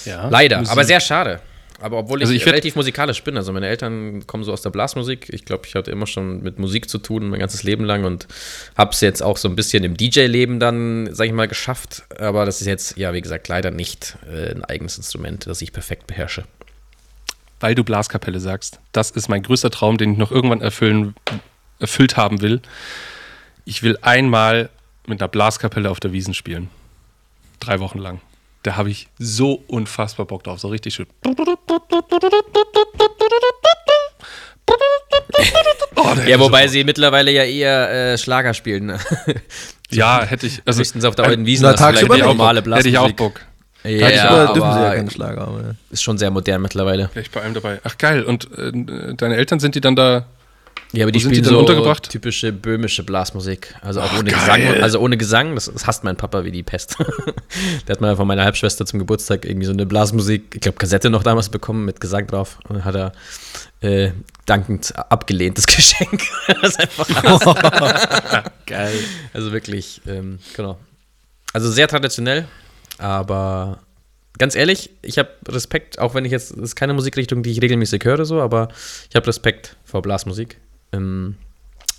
Ja. Leider, aber sehr schade. Aber obwohl ich, Also ich werd- relativ musikalisch bin, also meine Eltern kommen so aus der Blasmusik. Ich glaube, ich hatte immer schon mit Musik zu tun, mein ganzes Leben lang und habe es jetzt auch so ein bisschen im DJ-Leben dann, sag ich mal, geschafft. Aber das ist jetzt, ja, wie gesagt, leider nicht äh, ein eigenes Instrument, das ich perfekt beherrsche. Weil du Blaskapelle sagst. Das ist mein größter Traum, den ich noch irgendwann erfüllen, erfüllt haben will. Ich will einmal mit einer Blaskapelle auf der Wiesen spielen. Drei Wochen lang. Da habe ich so unfassbar Bock drauf. So richtig schön. [LAUGHS] Oh, Ja, wobei so sie mittlerweile ja eher äh, Schlager spielen. Ne? [LAUGHS] Ja, hätte ich. Also, Müssten sie auf der alten Wiesen na, vielleicht nicht. normale Bock. hätte ich auch Blasmusik. Bock. Ja, Tagsüber dürfen sie ja aber keine Schlager. Aber ist schon sehr modern mittlerweile. Wäre ich bei allem dabei. Ach geil. Und äh, deine Eltern sind die dann da? Ja, aber die Wo spielen so untergebracht? typische böhmische Blasmusik. Also auch Ach, ohne geil. Gesang. Also ohne Gesang, das, das hasst mein Papa wie die Pest. [LAUGHS] Der hat mal von meiner Halbschwester zum Geburtstag irgendwie so eine Blasmusik, ich glaube Kassette noch damals bekommen mit Gesang drauf. Und dann hat er äh, dankend abgelehnt, das [LAUGHS] Geschenk. das einfach. [LAUGHS] Geil. Also wirklich, ähm, genau. Also sehr traditionell, aber ganz ehrlich, ich habe Respekt, auch wenn ich jetzt, das ist keine Musikrichtung, die ich regelmäßig höre, so, aber ich habe Respekt vor Blasmusik. Ähm,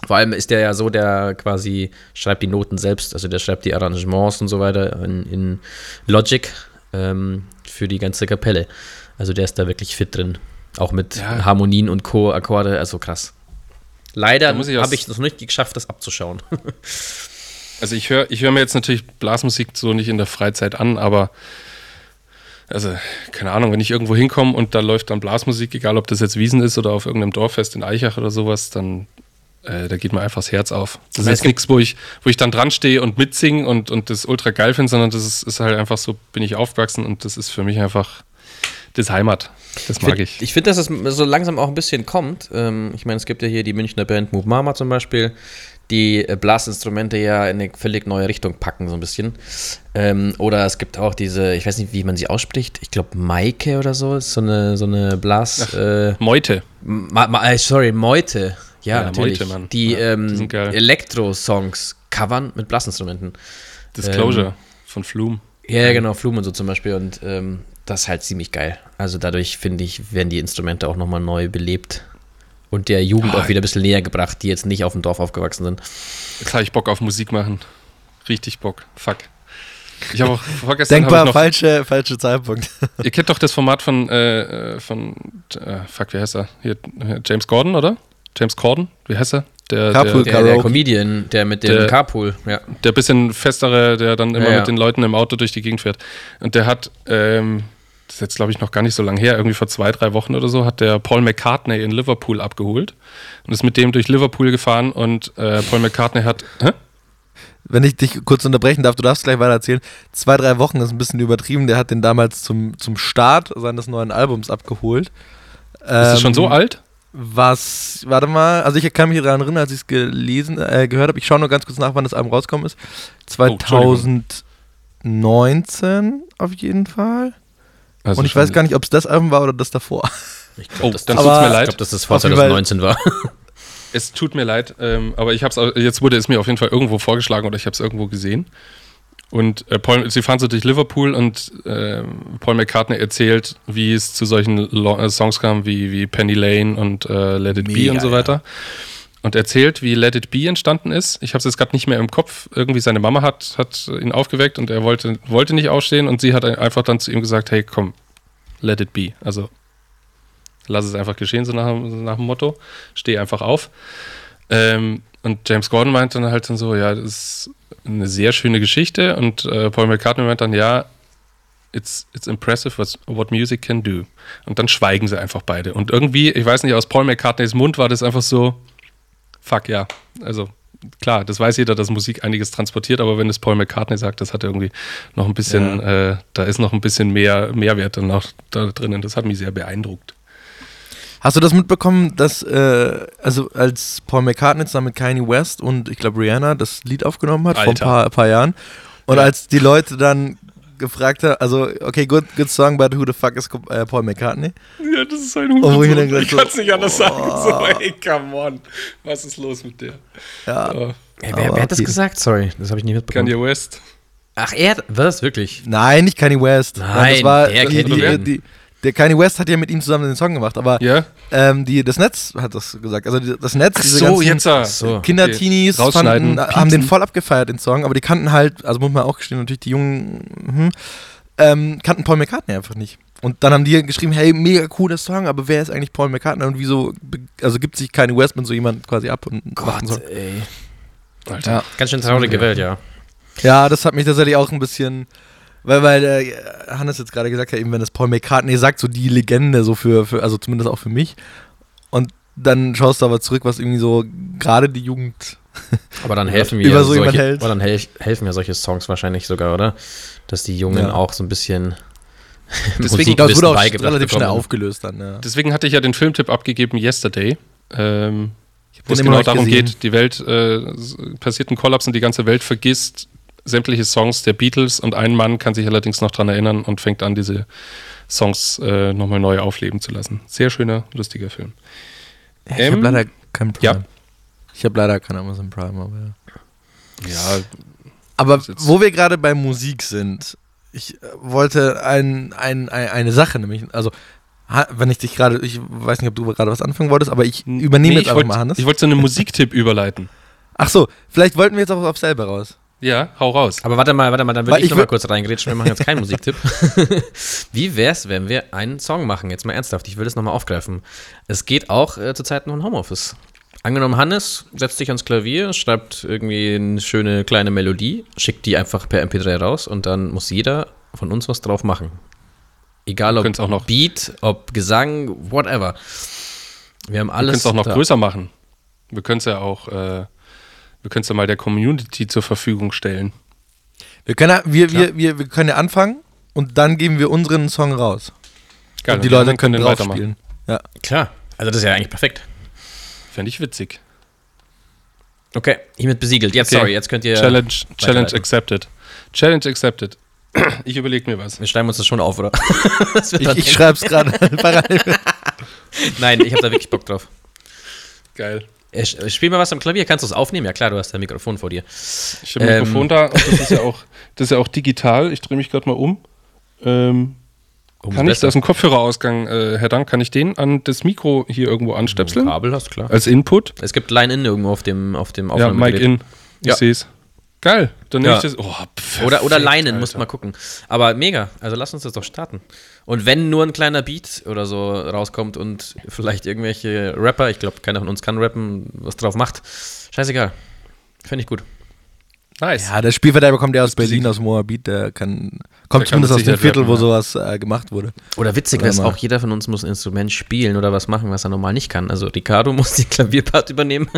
vor allem ist der ja so, der quasi schreibt die Noten selbst, also der schreibt die Arrangements und so weiter in, in Logic ähm, für die ganze Kapelle. Also der ist da wirklich fit drin. Auch mit Ja. Harmonien und Co-Akkorde, also krass. Leider habe ich es noch nicht geschafft, das abzuschauen. [LAUGHS] Also ich höre ich hör mir jetzt natürlich Blasmusik so nicht in der Freizeit an, aber also keine Ahnung, wenn ich irgendwo hinkomme und da läuft dann Blasmusik, egal ob das jetzt Wiesen ist oder auf irgendeinem Dorffest in Eichach oder sowas, dann äh, da geht mir einfach das Herz auf. Das ist jetzt nichts, wo ich, wo ich dann dran stehe und mitsinge und, und das ultra geil finde, sondern das ist, ist halt einfach so, bin ich aufgewachsen und das ist für mich einfach das Heimat. Das mag Find- ich. Ich finde, dass es so langsam auch ein bisschen kommt. Ähm, ich meine, es gibt ja hier die Münchner Band Move Mama zum Beispiel, die äh, Blasinstrumente ja in eine völlig neue Richtung packen, so ein bisschen. Ähm, oder es gibt auch diese, ich weiß nicht, wie man sie ausspricht, ich glaube Maike oder so, ist so eine, so eine Blas. Äh, Meute. Ma, ma, äh, sorry, Meute. Ja, Ja, natürlich. Meute, Mann. Die, Ja, die ähm, geil. Elektro-Songs covern mit Blasinstrumenten. Disclosure von Flume. Ja, genau, Flumen und so zum Beispiel. Und ähm, das ist halt ziemlich geil. Also dadurch, finde ich, werden die Instrumente auch nochmal neu belebt. Und der Jugend auch wieder ein bisschen näher gebracht, die jetzt nicht auf dem Dorf aufgewachsen sind. Jetzt habe ich Bock auf Musik machen. Richtig Bock. Fuck. Ich habe auch [LAUGHS] vorgestern Denkbar noch, falsche, falsche Zeitpunkt. [LAUGHS] Ihr kennt doch das Format von, äh, äh, von äh, fuck, wie heißt er? Hier, äh, James Gordon, oder? James Corden, wie heißt er? Der, Carpool der, Der, der. Comedian, der mit dem Der- Carpool, ja. der bisschen festere, der dann immer Ja, ja. mit den Leuten im Auto durch die Gegend fährt. Und der hat, ähm, das ist jetzt glaube ich noch gar nicht so lange her, irgendwie vor zwei, drei Wochen oder so, hat der Paul McCartney in Liverpool abgeholt und ist mit dem durch Liverpool gefahren und äh, Paul McCartney hat, hä? Wenn ich dich kurz unterbrechen darf, du darfst gleich weiter erzählen. Zwei, drei Wochen ist ein bisschen übertrieben. Der hat den damals zum, zum Start seines neuen Albums abgeholt. Ist das schon so Ähm, alt? Was, warte mal, also ich kann mich daran erinnern, als ich es gelesen, äh, gehört habe. Ich schaue nur ganz kurz nach, wann das Album rausgekommen ist. Oh, Entschuldigung. 2019 auf jeden Fall. Also Und ich weiß gar nicht, ob es das Album war oder das davor. Ich Oh, das, dann das, tut's mir ich leid. glaube, dass das vor Auf jeden Fall- 2019 war. [LAUGHS] Es tut mir leid, ähm, aber ich hab's, jetzt wurde es mir auf jeden Fall irgendwo vorgeschlagen oder ich habe es irgendwo gesehen. Und äh, Paul, sie fahren so durch Liverpool und äh, Paul McCartney erzählt, wie es zu solchen Lo äh, Songs kam wie, wie Penny Lane und äh, Let It Be Mega, und so weiter. Und erzählt, wie Let It Be entstanden ist. Ich habe es jetzt gerade nicht mehr im Kopf. Irgendwie seine Mama hat, hat ihn aufgeweckt und er wollte, wollte nicht aufstehen und sie hat einfach dann zu ihm gesagt, hey, komm, let it be. Also lass es einfach geschehen, so nach, nach dem Motto. Steh einfach auf. Ähm, und James Gordon meint dann halt dann so, ja, das ist eine sehr schöne Geschichte. Und äh, Paul McCartney meint dann, ja, it's, it's impressive what, what music can do. Und dann schweigen sie einfach beide. Und irgendwie, ich weiß nicht, aus Paul McCartneys Mund war das einfach so, fuck ja. Also klar, das weiß jeder, dass Musik einiges transportiert, aber wenn es Paul McCartney sagt, das hat irgendwie noch ein bisschen, ja. äh, da ist noch ein bisschen mehr Mehrwert dann auch da drinnen. Das hat mich sehr beeindruckt. Hast du das mitbekommen, dass, äh, also als Paul McCartney zusammen mit Kanye West und ich glaube Rihanna das Lied aufgenommen hat Alter. vor ein paar, paar Jahren und ja. als die Leute dann gefragt habe, also, okay, good, good song, but who the fuck is äh, Paul McCartney? Ja, das ist ein Hut. Ich, ich kann es nicht anders oh. sagen. So, ey, come on. Was ist los mit der? Ja. Oh. Ey, wer, wer, hat das gesagt? Sorry, das habe ich nicht mitbekommen. Kanye West. Ach, er, was, wirklich? Nein, nicht Kanye West. Nein, das war, der die, die, die, der Kanye West hat ja mit ihm zusammen den Song gemacht, aber yeah. ähm, die, das Netz hat das gesagt. Also die, das Netz, Ach diese so, ganzen jetzt, Kinder-Teenies okay. haben den voll abgefeiert, den Song, aber die kannten halt, also muss man auch gestehen, natürlich die Jungen, hm, ähm, kannten Paul McCartney einfach nicht. Und dann haben die geschrieben, hey, mega cooler Song, aber wer ist eigentlich Paul McCartney und wieso, also gibt sich Kanye West mit so jemand quasi ab und Gott, ey. Alter. Ja. Ganz schön traurige Welt, ja. Ja, das hat mich tatsächlich auch ein bisschen weil, weil äh, Hannes jetzt gerade gesagt hat, eben wenn das Paul McCartney sagt, so die Legende, so für, für, also zumindest auch für mich. Und dann schaust du aber zurück, was irgendwie so gerade die Jugend. [LAUGHS] Aber dann [LAUGHS] helfen mir so solche, hält. Aber dann hel helfen ja solche Songs wahrscheinlich sogar, oder? Dass die Jungen ja. auch so ein bisschen. [LAUGHS] Deswegen das wurde auch relativ bekommen. schnell aufgelöst dann. Ja. Deswegen hatte ich ja den Filmtipp abgegeben, Yesterday. Ähm, wo es genau darum gesehen. geht, die Welt äh, passiert ein Kollaps und die ganze Welt vergisst sämtliche Songs der Beatles und ein Mann kann sich allerdings noch daran erinnern und fängt an, diese Songs äh, nochmal neu aufleben zu lassen. Sehr schöner, lustiger Film. Ich ähm, habe leider kein Prime. Ja. Ich habe leider kein Amazon Prime, aber ja. Ja. Aber wo wir gerade bei Musik sind, ich äh, wollte ein, ein, ein, eine Sache, nämlich, also wenn ich dich gerade, ich weiß nicht, ob du gerade was anfangen wolltest, aber ich übernehme nee, jetzt einfach mal, Hannes. Ich wollte so einen Musiktipp überleiten. Ach so, vielleicht wollten wir jetzt auch auf selber raus. Ja, hau raus. Aber warte mal, warte mal, dann würde ich, ich noch mal kurz reingrätschen. Wir machen jetzt keinen Musiktipp. [LAUGHS] [LAUGHS] Wie wär's, wenn wir einen Song machen? Jetzt mal ernsthaft, ich will das nochmal aufgreifen. Es geht auch äh, zur Zeit noch ein Homeoffice. Angenommen, Hannes setzt sich ans Klavier, schreibt irgendwie eine schöne kleine Melodie, schickt die einfach per MP3 raus und dann muss jeder von uns was drauf machen. Egal ob auch noch Beat, ob Gesang, whatever. Wir haben alles. Wir können es auch noch da. größer machen. Wir können es ja auch äh, wir können es ja mal der Community zur Verfügung stellen. Wir können, wir, wir, wir, wir können ja anfangen und dann geben wir unseren Song raus. Geil, und die Leute können den drauf spielen. Ja. Klar, also das ist ja eigentlich perfekt. Fände ich witzig. Okay, hiermit besiegelt. Jetzt, okay. sorry, jetzt könnt ihr. Challenge, Challenge accepted. Challenge accepted. [CLEARS THROAT] Ich überlege mir was. Wir schreiben uns das schon auf, oder? [LAUGHS] ich ich schreibe es gerade [LAUGHS] Nein, ich habe da wirklich Bock drauf. Geil. Spiel mal was am Klavier. Kannst du es aufnehmen? Ja klar, du hast dein Mikrofon vor dir. Ich habe ein ähm. Mikrofon da das ist ja auch, das ist ja auch digital. Ich drehe mich gerade mal um. Ähm, kann ich, da ist ein Kopfhörerausgang, äh, Herr Dank, kann ich den an das Mikro hier irgendwo anstöpseln? Ein Kabel hast, klar. Als Input? Es gibt Line-In irgendwo auf dem, auf dem Ja, Mic-In. Ich ja. sehe es. Geil, dann nehme ja. ich das. Oh, perfekt, oder oder Leinen, muss mal gucken. Aber mega, also lass uns das doch starten. Und wenn nur ein kleiner Beat oder so rauskommt und vielleicht irgendwelche Rapper, ich glaube, keiner von uns kann rappen, was drauf macht, scheißegal. Finde ich gut. Nice. Ja, der Spielverderber kommt ja aus Berlin, aus Moabit, der kann, kommt der zumindest aus dem Viertel, rappen, wo sowas äh, gemacht wurde. Oder witzig wäre auch, jeder von uns muss ein Instrument spielen oder was machen, was er normal nicht kann. Also Ricardo [LAUGHS] muss die Klavierpart übernehmen.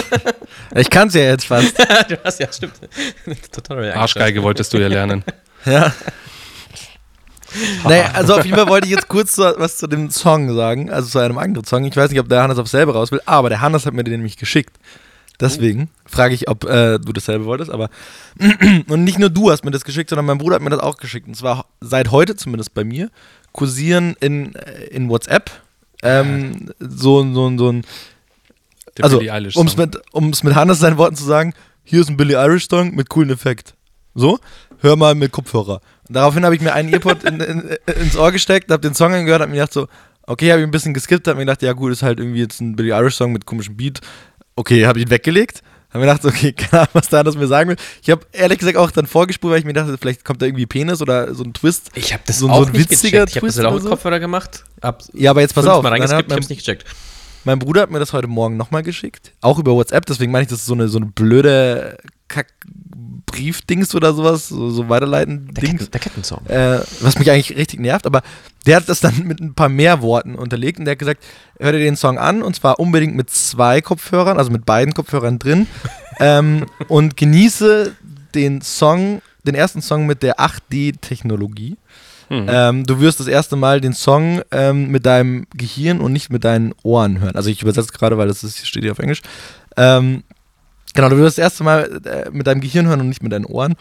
[LAUGHS] ich kann es ja jetzt fast. [LAUGHS] du hast ja, stimmt. Total Arschgeige wolltest du ja lernen. ja. naja, also auf jeden Fall wollte ich jetzt kurz was zu dem Song sagen, also zu einem anderen Song. Ich weiß nicht, ob der Hannes auf selber raus will, aber der Hannes hat mir den nämlich geschickt. Deswegen frage ich, ob äh, du dasselbe wolltest, aber [CLEARS THROAT] und nicht nur du hast mir das geschickt, sondern mein Bruder hat mir das auch geschickt. Und zwar seit heute, zumindest bei mir, kursieren in, äh, in WhatsApp ähm, so, so, so ein also, um es mit, mit Hannes seinen Worten zu sagen, hier ist ein Billy Irish Song mit coolen Effekt. So, hör mal mit Kopfhörer. Und daraufhin habe ich mir einen Earpod in, in, ins Ohr gesteckt, habe den Song angehört, habe mir gedacht so, okay, habe ich ein bisschen geskippt, habe mir gedacht, ja gut, ist halt irgendwie jetzt ein Billy Irish Song mit komischem Beat, okay, habe ihn weggelegt. Haben wir gedacht, okay, [LAUGHS] keine Ahnung, was da das mir sagen will. Ich habe ehrlich gesagt auch dann vorgespult, weil ich mir dachte, vielleicht kommt da irgendwie Penis oder so ein Twist. Ich habe das So- auch so ein nicht witziger gecheckt. Ich habe das Twist auch mit so. Kopfhörer gemacht. Ja, aber jetzt pass auf. hat reingeskippt, ich hab's nicht gecheckt. mein Bruder hat mir das heute Morgen nochmal geschickt. Auch über WhatsApp, deswegen meine ich, das ist so eine, so eine blöde Kack-Brief-Dings oder sowas, so, so weiterleiten Der. Ketten, der Kettensong. äh, was mich eigentlich richtig nervt, aber der hat das dann mit ein paar mehr Worten unterlegt und der hat gesagt, hör dir den Song an und zwar unbedingt mit zwei Kopfhörern, also mit beiden Kopfhörern drin [LAUGHS] ähm, und genieße den Song, den ersten Song mit der 8D-Technologie. Mhm. Ähm, du wirst das erste Mal den Song ähm, mit deinem Gehirn und nicht mit deinen Ohren hören. Also ich übersetze gerade, weil das ist, steht hier auf Englisch. Ähm, genau, du wirst das erste Mal äh, mit deinem Gehirn hören und nicht mit deinen Ohren.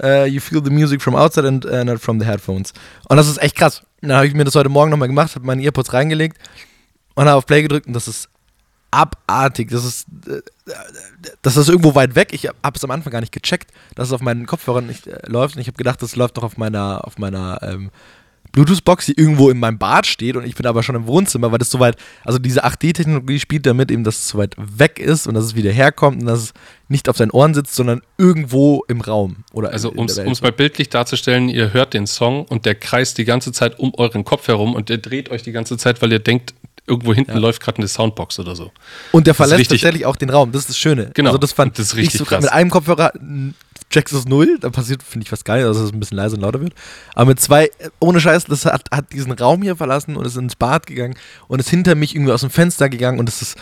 Äh, you feel the music from outside and uh, not from the headphones. Und das ist echt krass. Dann habe ich mir das heute Morgen nochmal gemacht, habe meine Earpods reingelegt und habe auf Play gedrückt und das ist abartig. Das ist, äh, das ist irgendwo weit weg. Ich habe es am Anfang gar nicht gecheckt, dass es auf meinen Kopfhörern nicht äh, läuft. Und ich habe gedacht, das läuft doch auf meiner, auf meiner ähm, Bluetooth-Box, die irgendwo in meinem Bad steht. Und ich bin aber schon im Wohnzimmer, weil das so weit, also diese 8D-Technologie spielt damit eben, dass es so weit weg ist und dass es wieder herkommt und dass es nicht auf deinen Ohren sitzt, sondern irgendwo im Raum. Oder Also um es mal bildlich darzustellen, ihr hört den Song und der kreist die ganze Zeit um euren Kopf herum und der dreht euch die ganze Zeit, weil ihr denkt, irgendwo hinten läuft gerade eine Soundbox oder so. Und der Das verlässt tatsächlich auch den Raum. Das ist das Schöne. Genau. Also das fand Das ist ich richtig so krass. Mit einem Kopfhörer du es null, dann passiert, finde ich, was geil, also dass es ein bisschen leiser und lauter wird. Aber mit zwei, äh, ohne Scheiß, das hat, hat diesen Raum hier verlassen und ist ins Bad gegangen und ist hinter mich irgendwie aus dem Fenster gegangen und es ist.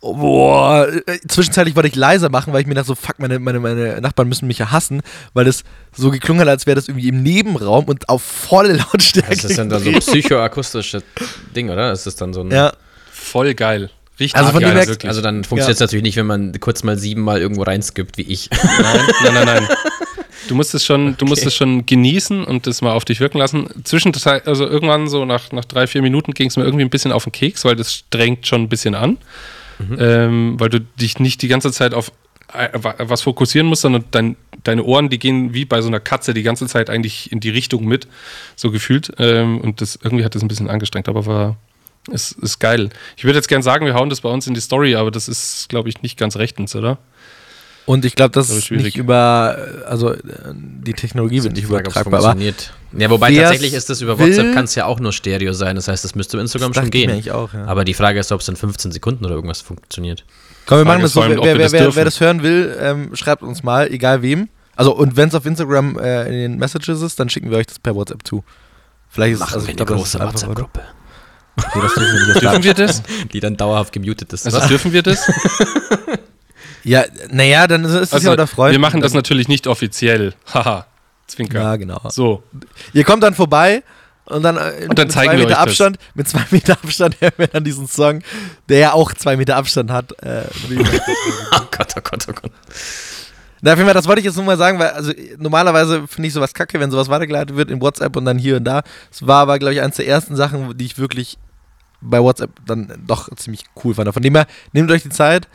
oh, Boah, äh, zwischenzeitlich wollte ich leiser machen, weil ich mir dachte, so, fuck, meine, meine, meine Nachbarn müssen mich ja hassen, weil das so geklungen hat, als wäre das irgendwie im Nebenraum und auf volle Lautstärke. Das ist dann, dann so [LAUGHS] ein psychoakustisches Ding, oder? Ist das dann so ein. ja, Voll geil. Richtig Also von geil, dem her- wirklich. Also dann funktioniert es natürlich nicht, wenn man kurz mal siebenmal irgendwo reinskippt, wie ich. Nein, nein, nein, nein. [LAUGHS] Du musst es schon, du musst es schon genießen und das mal auf dich wirken lassen. Zwischenzeit, also irgendwann so nach, nach drei, vier Minuten ging es mir irgendwie ein bisschen auf den Keks, weil das strengt schon ein bisschen an. Ähm, weil du dich nicht die ganze Zeit auf äh, wa- was fokussieren musst, sondern dein, deine Ohren, die gehen wie bei so einer Katze die ganze Zeit eigentlich in die Richtung mit, so gefühlt. Ähm, und das irgendwie hat das ein bisschen angestrengt, aber war. Ist, ist geil. Ich würde jetzt gern sagen, wir hauen das bei uns in die Story, aber das ist, glaube ich, nicht ganz rechtens, oder? Und ich glaube, das ist schwierig. nicht über, also äh, die Technologie wird nicht übertragbar. Funktioniert. Ja, wobei tatsächlich ist das über WhatsApp kann es ja auch nur Stereo sein. Das heißt, das müsste über Instagram das schon ich gehen. eigentlich auch, ja. Aber die Frage ist, ob es in 15 Sekunden oder irgendwas funktioniert. Komm, wir machen das so. allem, Wer, wer, wir wer, das wer, das hören will, ähm, schreibt uns mal, egal wem. Also, und wenn es auf Instagram äh, in den Messages ist, dann schicken wir euch das per WhatsApp zu. Vielleicht ist also ich glaub, das ist Okay, das dürfen wir nicht Dürfen wir das? [LAUGHS] Die dann dauerhaft gemutet ist. Also dürfen wir das? [LAUGHS] Ja, naja, dann ist es Also, ja unter Freunden. wir machen das natürlich nicht offiziell. [LAUGHS] Haha. Zwinker. Ja, genau. So. Ihr kommt dann vorbei und dann, äh, Und dann mit zeigen zwei wir Meter euch das. Abstand, mit zwei Meter Abstand hören wir dann diesen Song, der ja auch zwei Meter Abstand hat. Äh, oh Gott, oh Gott, oh Gott. Na, auf jeden Fall, das wollte ich jetzt nur mal sagen, weil also normalerweise finde ich sowas kacke, wenn sowas weitergeleitet wird in WhatsApp und dann hier und da. Es war aber, glaube ich, eines der ersten Sachen, die ich wirklich bei WhatsApp dann doch ziemlich cool fand. Von dem her, nehmt euch die Zeit.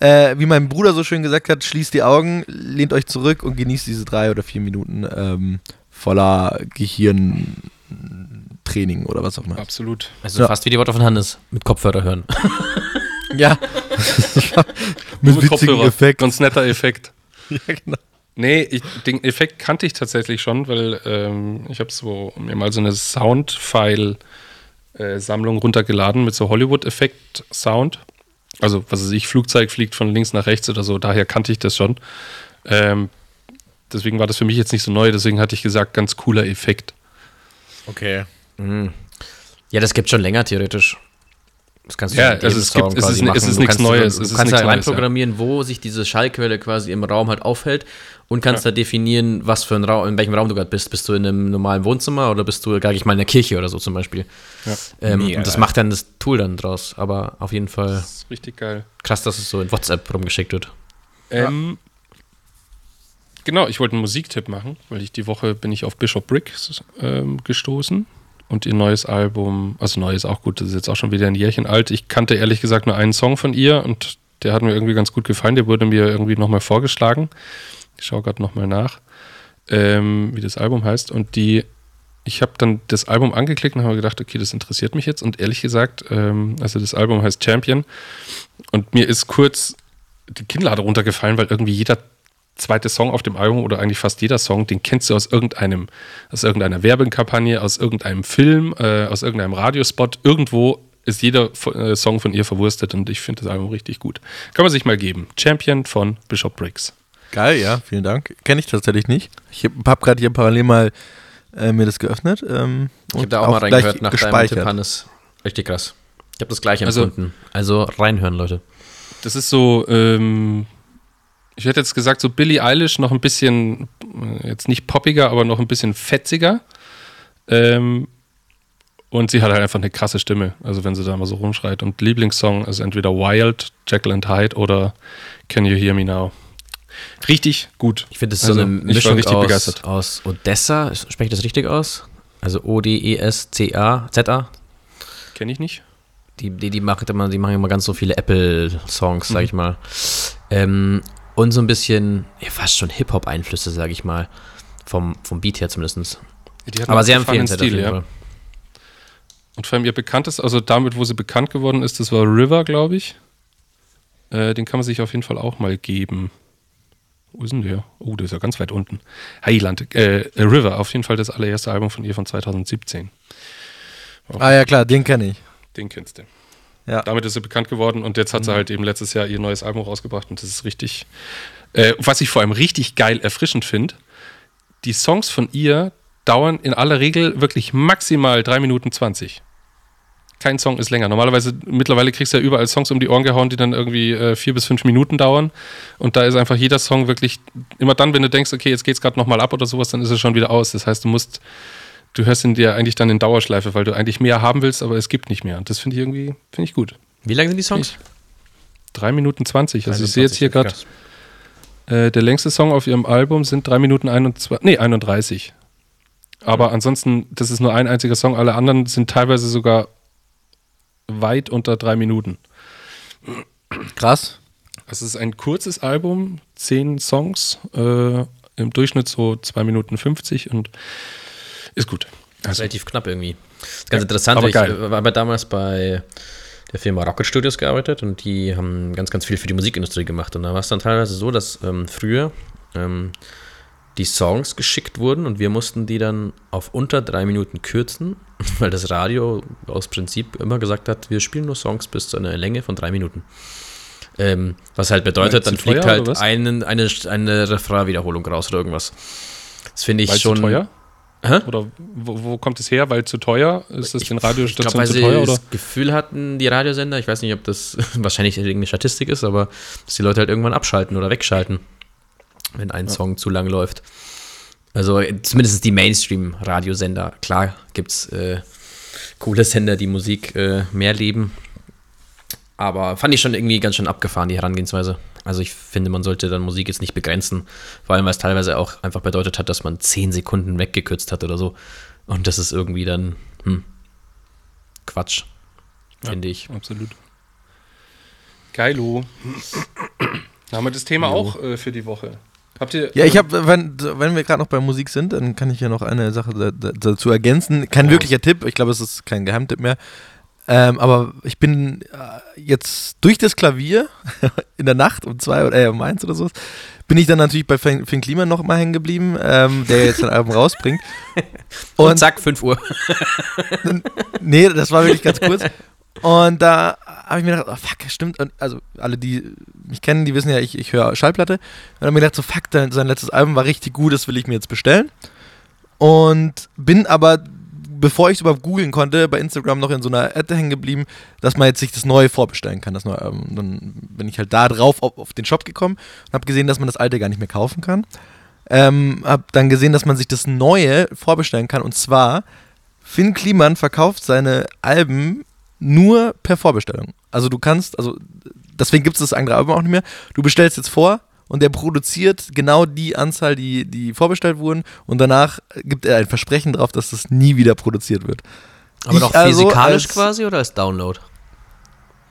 Äh, wie mein Bruder so schön gesagt hat, schließt die Augen, lehnt euch zurück und genießt diese drei oder vier Minuten ähm, voller Gehirntraining oder was auch immer. Absolut. Also Ja. fast wie die Worte von Hannes. Mit Kopfhörer hören. Ja. [LAUGHS] Mit witzigem Effekt. Ganz netter Effekt. [LAUGHS] Ja, genau. Nee, ich, den Effekt kannte ich tatsächlich schon, weil ähm, ich habe so mir mal so eine Soundfile-Sammlung runtergeladen mit so Hollywood-Effekt-Sound. Also, was weiß ich, Flugzeug fliegt von links nach rechts oder so, daher kannte ich das schon. Ähm, deswegen war das für mich jetzt nicht so neu, deswegen hatte ich gesagt, ganz cooler Effekt. Okay. Mhm. Ja, das gibt schon länger theoretisch. Das kannst du Ja, also es gibt- es ist es ist Du nichts kannst- Neues, Du, du kannst Neues, reinprogrammieren, wo sich diese Schallquelle quasi im Raum halt aufhält und kannst da definieren, was für ein Raum, in welchem Raum du gerade bist. Bist du in einem normalen Wohnzimmer oder bist du, gar ich mal, in der Kirche oder so zum Beispiel. Ja. Ähm, und das macht dann das Tool dann draus. Aber auf jeden Fall Das ist richtig geil. krass, dass es so in WhatsApp rumgeschickt wird. Ähm, Genau, ich wollte einen Musiktipp machen, weil ich die Woche bin ich auf Bishop Brick ähm, gestoßen und ihr neues Album, also neues auch gut, das ist jetzt auch schon wieder ein Jährchen alt. Ich kannte ehrlich gesagt nur einen Song von ihr und der hat mir irgendwie ganz gut gefallen. Der wurde mir irgendwie nochmal vorgeschlagen. Ich schaue gerade nochmal nach, ähm, wie das Album heißt. Und die, ich habe dann das Album angeklickt und habe gedacht, okay, das interessiert mich jetzt. Und ehrlich gesagt, ähm, also das Album heißt Champion. Und mir ist kurz die Kinnlade runtergefallen, weil irgendwie jeder zweite Song auf dem Album oder eigentlich fast jeder Song, den kennst du aus irgendeinem, aus irgendeiner Werbekampagne, aus irgendeinem Film, äh, aus irgendeinem Radiospot. Irgendwo ist jeder äh, Song von ihr verwurstet und ich finde das Album richtig gut. Kann man sich mal geben. Champion von Bishop Briggs. Geil, ja, vielen Dank. Kenne ich tatsächlich nicht. Ich habe hab gerade hier parallel mal äh, mir das geöffnet. Ähm, ich habe da auch, auch mal reingehört nach gespeichert. deinem Tipp, Hannes. Richtig krass. Ich habe das gleich also empfunden. Also, also reinhören, Leute. Das ist so, ähm, ich hätte jetzt gesagt, so Billie Eilish noch ein bisschen, äh, jetzt nicht poppiger, aber noch ein bisschen fetziger. Ähm, und sie hat halt einfach eine krasse Stimme, also wenn sie da mal so rumschreit. Und Lieblingssong ist entweder Wild, Jekyll and Hyde oder Can You Hear Me Now. Richtig gut. Ich finde, es also, so eine Mischung aus, aus Odessa. Spreche ich das richtig aus? Also O-D-E-S-C-A-Z-A? Kenne ich nicht. Die, die, die, macht immer, die machen immer ganz so viele Apple-Songs, sag mhm. ich mal. Ähm, und so ein bisschen, ja, fast schon Hip-Hop-Einflüsse, sag ich mal. Vom, vom Beat her zumindest. Aber sehr empfehlenswert Stil, ja. Und vor allem ihr bekanntes, also damit, wo sie bekannt geworden ist, das war River, glaube ich. Äh, den kann man sich auf jeden Fall auch mal geben. Wo ist denn der? Oh, der ist ja ganz weit unten. Heiland, äh, River, auf jeden Fall das allererste Album von ihr von 2017. Auch ah ja, klar, den kenne ich. Den kennst du. Ja. Damit ist sie bekannt geworden und jetzt hat sie mhm. halt eben letztes Jahr ihr neues Album rausgebracht und das ist richtig, äh, was ich vor allem richtig geil erfrischend finde, die Songs von ihr dauern in aller Regel wirklich maximal 3 Minuten 20 kein Song ist länger. Normalerweise, mittlerweile kriegst du ja überall Songs um die Ohren gehauen, die dann irgendwie äh, vier bis fünf Minuten dauern. Und da ist einfach jeder Song wirklich, immer dann, wenn du denkst, okay, jetzt geht's gerade nochmal ab oder sowas, dann ist es schon wieder aus. Das heißt, du musst, du hörst ihn dir eigentlich dann in Dauerschleife, weil du eigentlich mehr haben willst, aber es gibt nicht mehr. Und das finde ich irgendwie, finde ich gut. Wie lang sind die Songs? Drei Minuten zwanzig. Also ich sehe jetzt hier gerade, äh, der längste Song auf ihrem Album sind drei Minuten 21, nee, 31. Aber mhm. ansonsten, das ist nur ein einziger Song. Alle anderen sind teilweise sogar weit unter drei Minuten. Krass. Es ist ein kurzes Album, zehn Songs, äh, im Durchschnitt so zwei Minuten 50 und ist gut. Also, Relativ knapp irgendwie. Das ist ganz ja, interessant. Ich geil. war damals bei der Firma Rocket Studios gearbeitet und die haben ganz, ganz viel für die Musikindustrie gemacht. Und da war es dann teilweise so, dass ähm, früher ähm, die Songs geschickt wurden und wir mussten die dann auf unter drei Minuten kürzen, [LAUGHS] weil das Radio aus Prinzip immer gesagt hat, wir spielen nur Songs bis zu einer Länge von drei Minuten. Ähm, was halt bedeutet, dann fliegt halt einen, eine, eine Refrain-Wiederholung raus oder irgendwas. Das finde ich Weil schon. Teuer? Hä? Oder wo, wo, kommt es her? Weil zu teuer? Ist das ich, den Radiostationen zu teuer? Weil sie das Gefühl hatten, die Radiosender, ich weiß nicht, ob das [LAUGHS] wahrscheinlich irgendeine Statistik ist, aber dass die Leute halt irgendwann abschalten oder wegschalten wenn ein ja. Song zu lang läuft. Also zumindest die Mainstream-Radiosender. Klar gibt es äh, coole Sender, die Musik äh, mehr lieben. Aber fand ich schon irgendwie ganz schön abgefahren, die Herangehensweise. Also ich finde, man sollte dann Musik jetzt nicht begrenzen. Vor allem, weil es teilweise auch einfach bedeutet hat, dass man 10 Sekunden weggekürzt hat oder so. Und das ist irgendwie dann hm, Quatsch, finde ja, ich. Absolut. Geilo. Da haben wir das Thema Geilo. auch äh, für die Woche. Habt ihr. Ja, ich habe, wenn, wenn wir gerade noch bei Musik sind, dann kann ich ja noch eine Sache dazu ergänzen. Kein ja. wirklicher Tipp, ich glaube, es ist kein Geheimtipp mehr. Ähm, aber ich bin äh, jetzt durch das Klavier [LAUGHS] in der Nacht um zwei oder äh, um eins oder so, bin ich dann natürlich bei Finn Klima noch mal hängen geblieben, ähm, der jetzt ein Album rausbringt. [LAUGHS] Und, Und zack, 5 Uhr. [LAUGHS] nee, das war wirklich ganz kurz. Und da habe ich mir gedacht, oh fuck, stimmt. Und also alle, die mich kennen, die wissen ja, ich, ich höre Schallplatte. Und dann habe ich mir gedacht, so fuck, sein letztes Album war richtig gut, das will ich mir jetzt bestellen. Und bin aber, bevor ich es überhaupt googeln konnte, bei Instagram noch in so einer Ad hängen geblieben, dass man jetzt sich das neue vorbestellen kann, das neue. Und dann bin ich halt da drauf auf, auf den Shop gekommen und habe gesehen, dass man das alte gar nicht mehr kaufen kann. Ähm, habe dann gesehen, dass man sich das neue vorbestellen kann. Und zwar, Finn Kliman verkauft seine Alben nur per Vorbestellung. Also du kannst, also deswegen gibt es das andere Album auch nicht mehr. Du bestellst jetzt vor und der produziert genau die Anzahl, die, die vorbestellt wurden und danach gibt er ein Versprechen drauf, dass das nie wieder produziert wird. Aber ich doch physikalisch also quasi oder als Download?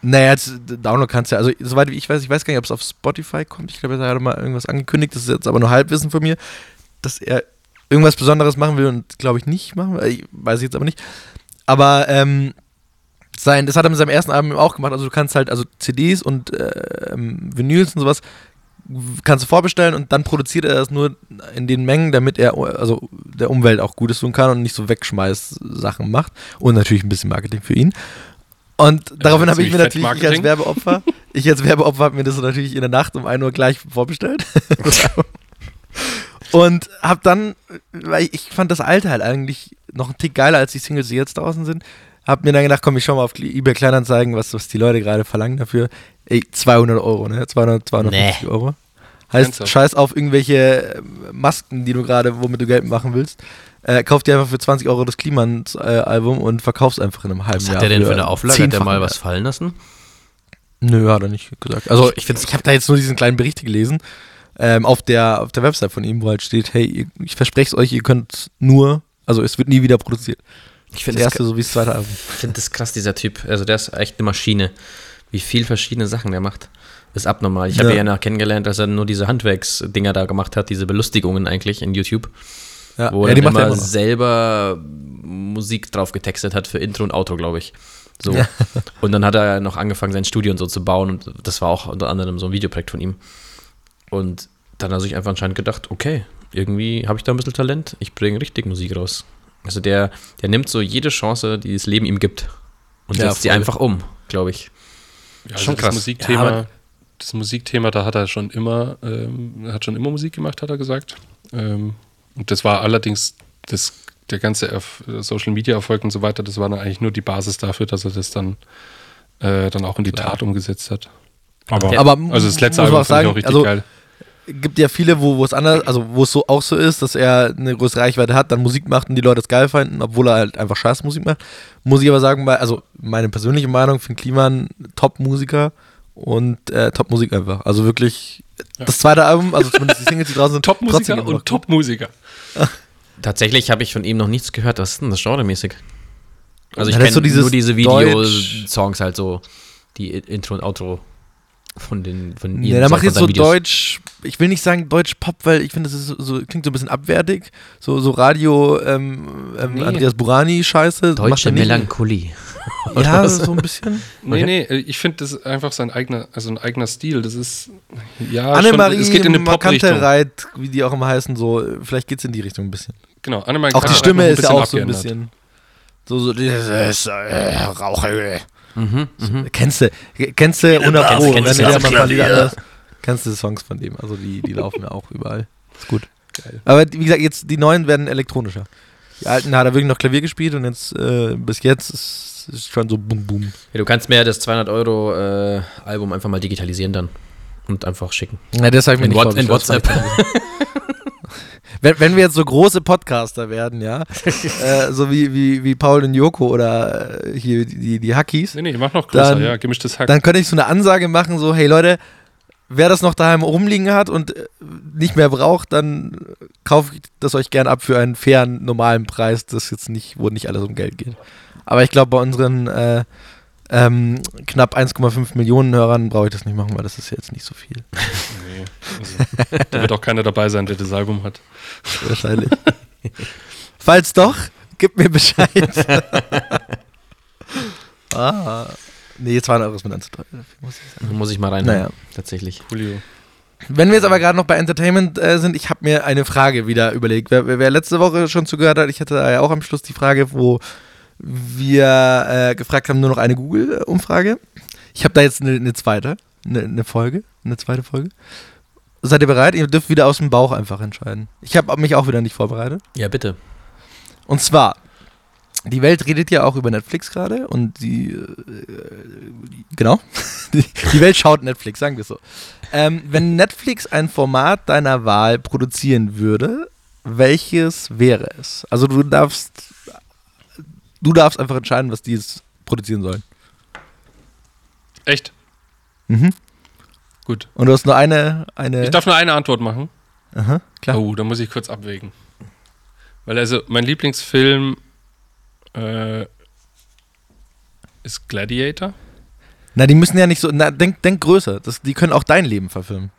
Naja, als Download kannst du ja, also soweit wie ich weiß, ich weiß gar nicht, ob es auf Spotify kommt. Ich glaube, er hat mal irgendwas angekündigt, das ist jetzt aber nur Halbwissen von mir, dass er irgendwas Besonderes machen will und glaube ich nicht machen will. Ich weiß ich jetzt aber nicht. Aber ähm, sein, das hat er mit seinem ersten Album auch gemacht. Also du kannst halt, also CDs und äh, Vinyls und sowas kannst du vorbestellen und dann produziert er das nur in den Mengen, damit er also der Umwelt auch Gutes tun kann und nicht so wegschmeiß Sachen macht. Und natürlich ein bisschen Marketing für ihn. Und daraufhin habe ich mir natürlich, ich als Werbeopfer, [LAUGHS] ich als Werbeopfer habe mir das natürlich in der Nacht um 1 Uhr gleich vorbestellt. [LAUGHS] und habe dann, weil ich fand das alte halt eigentlich noch ein Tick geiler als die Singles, die jetzt draußen sind, habe mir dann gedacht, komm, ich schau mal auf eBay Kleinanzeigen, was, was die Leute gerade verlangen dafür. Ey, 200 Euro, ne? 200, 250 nee. Euro. Heißt, scheiß auf irgendwelche äh, Masken, die du gerade, womit du Geld machen willst. Äh, kauf dir einfach für 20 Euro das Kliman-Album und verkauf's einfach in einem halben was Jahr. Was hat der denn für eine Auflage? Hat der mal was fallen lassen? Nö, hat er nicht gesagt. Also ich, ich habe da jetzt nur diesen kleinen Bericht gelesen ähm, auf, der, auf der Website von ihm, wo halt steht, hey, ich verspreche es euch, ihr könnt nur, also es wird nie wieder produziert. Ich finde das erste so wie das zweite Album. Ich finde das krass, dieser Typ. Also der ist echt eine Maschine. Wie viel verschiedene Sachen der macht. Ist abnormal. Ich habe ja. ihn ja kennengelernt, dass er nur diese Handwerksdinger da gemacht hat, diese Belustigungen eigentlich in YouTube. Ja. Wo er ja, immer, immer selber Musik drauf getextet hat für Intro und Outro, glaube ich. So. Ja. [LAUGHS] Und dann hat er noch angefangen, sein Studio und so zu bauen und das war auch unter anderem so ein Videoprojekt von ihm. Und dann hat er sich einfach anscheinend gedacht, okay, irgendwie habe ich da ein bisschen Talent, ich bringe richtig Musik raus. Also der, der nimmt so jede Chance, die das Leben ihm gibt und ja, setzt sie einfach um, glaube ich. Ja, also schon krass. Das Musikthema, ja, das Musikthema, da hat er schon immer, ähm, hat schon immer Musik gemacht, hat er gesagt. Ähm, und das war allerdings das, der ganze Erf Social Media Erfolg und so weiter, das war dann eigentlich nur die Basis dafür, dass er das dann, äh, dann auch in die Tat umgesetzt hat. Aber, aber also das letzte Album fand ich auch richtig also, geil gibt ja viele, wo, es anders, also wo es so auch so ist, dass er eine größere Reichweite hat, dann Musik macht und die Leute es geil finden, obwohl er halt einfach scheiß Musik macht. Muss ich aber sagen, also meine persönliche Meinung, finde Kliman Top-Musiker und äh, Top-Musik einfach. Also wirklich ja. das zweite Album, also zumindest die Singles, die draußen sind. [LAUGHS] Top-Musiker und Top-Musiker. [LAUGHS] Tatsächlich habe ich von ihm noch nichts gehört. Was ist denn das genremäßig? Also ich kenne so nur diese Videosongs halt so, die Intro und Outro von den von ihm. Ja, der macht jetzt so Videos. Deutsch, ich will nicht sagen Deutsch Pop, weil ich finde, das ist so, so, klingt so ein bisschen abwertig. So, so Radio ähm, ähm, nee. Andreas Burani Scheiße. Deutsche Melancholie. [LAUGHS] ja, so ein bisschen. Nee, nee, ich finde, das ist einfach sein eigener, also ein eigener Stil. Das ist, ja, Annemarie, schon, es geht in eine Pop-Richtung. Reit, wie die auch immer heißen, so, vielleicht geht es in die Richtung ein bisschen. Genau, Annemarie Auch die Stimme ist ja auch so ein bisschen. So, so dieses äh, Rauchöl. Mhm, mh. Kennst du, kennst du 100 Pro, wenn du dir mal Lieder du Songs von dem, also die, die laufen ja auch [LAUGHS] überall. Ist gut. Geil. Aber wie gesagt, jetzt die neuen werden elektronischer. Die alten hat er wirklich noch Klavier gespielt und jetzt äh, bis jetzt ist es schon so boom boom. Ja, du kannst mir das 200 Euro äh, Album einfach mal digitalisieren dann und einfach schicken. Ja, das habe ich mir in nicht What, In WhatsApp. [LAUGHS] wenn, wenn wir jetzt so große Podcaster werden, ja, [LAUGHS] äh, so wie, wie, wie Paul und Joko oder äh, hier die, die Hackies. Nee, nee, mach noch größer, dann, ja, gemischtes Hack. Dann könnte ich so eine Ansage machen, so, hey Leute, wer das noch daheim rumliegen hat und äh, nicht mehr braucht, dann kaufe ich das euch gern ab für einen fairen, normalen Preis, das jetzt nicht, wo nicht alles um Geld geht. Aber ich glaube, bei unseren äh, ähm, knapp 1,5 Millionen Hörern brauche ich das nicht machen, weil das ist jetzt nicht so viel. Nee, also, da wird auch keiner dabei sein, der das Album hat. Wahrscheinlich. [LAUGHS] Falls doch, gib mir Bescheid. [LAUGHS] ah. Nee, 200 Euro ist mir dann zu teuer. Muss ich, muss ich mal rein. Naja. Tatsächlich. Julio. Wenn wir jetzt aber gerade noch bei Entertainment äh, sind, ich habe mir eine Frage wieder überlegt. Wer, wer, letzte Woche schon zugehört hat, ich hatte da ja auch am Schluss die Frage, wo wir äh, gefragt haben, nur noch eine Google-Umfrage. Ich habe da jetzt eine, eine zweite, eine, eine, Folge, eine zweite Folge. Seid ihr bereit? Ihr dürft wieder aus dem Bauch einfach entscheiden. Ich habe mich auch wieder nicht vorbereitet. Ja, bitte. Und zwar, die Welt redet ja auch über Netflix gerade und die, äh, genau, [LAUGHS] die Welt schaut Netflix, sagen wir so. Ähm, wenn Netflix ein Format deiner Wahl produzieren würde, welches wäre es? Also du darfst, du darfst einfach entscheiden, was die es produzieren sollen. Echt? Mhm. Gut. Und du hast nur eine, eine. Ich darf nur eine Antwort machen. Aha, klar. Oh, da muss ich kurz abwägen. Weil also mein Lieblingsfilm äh, ist Gladiator. Na, die müssen ja nicht so. Na, denk, denk größer. Das, die können auch dein Leben verfilmen.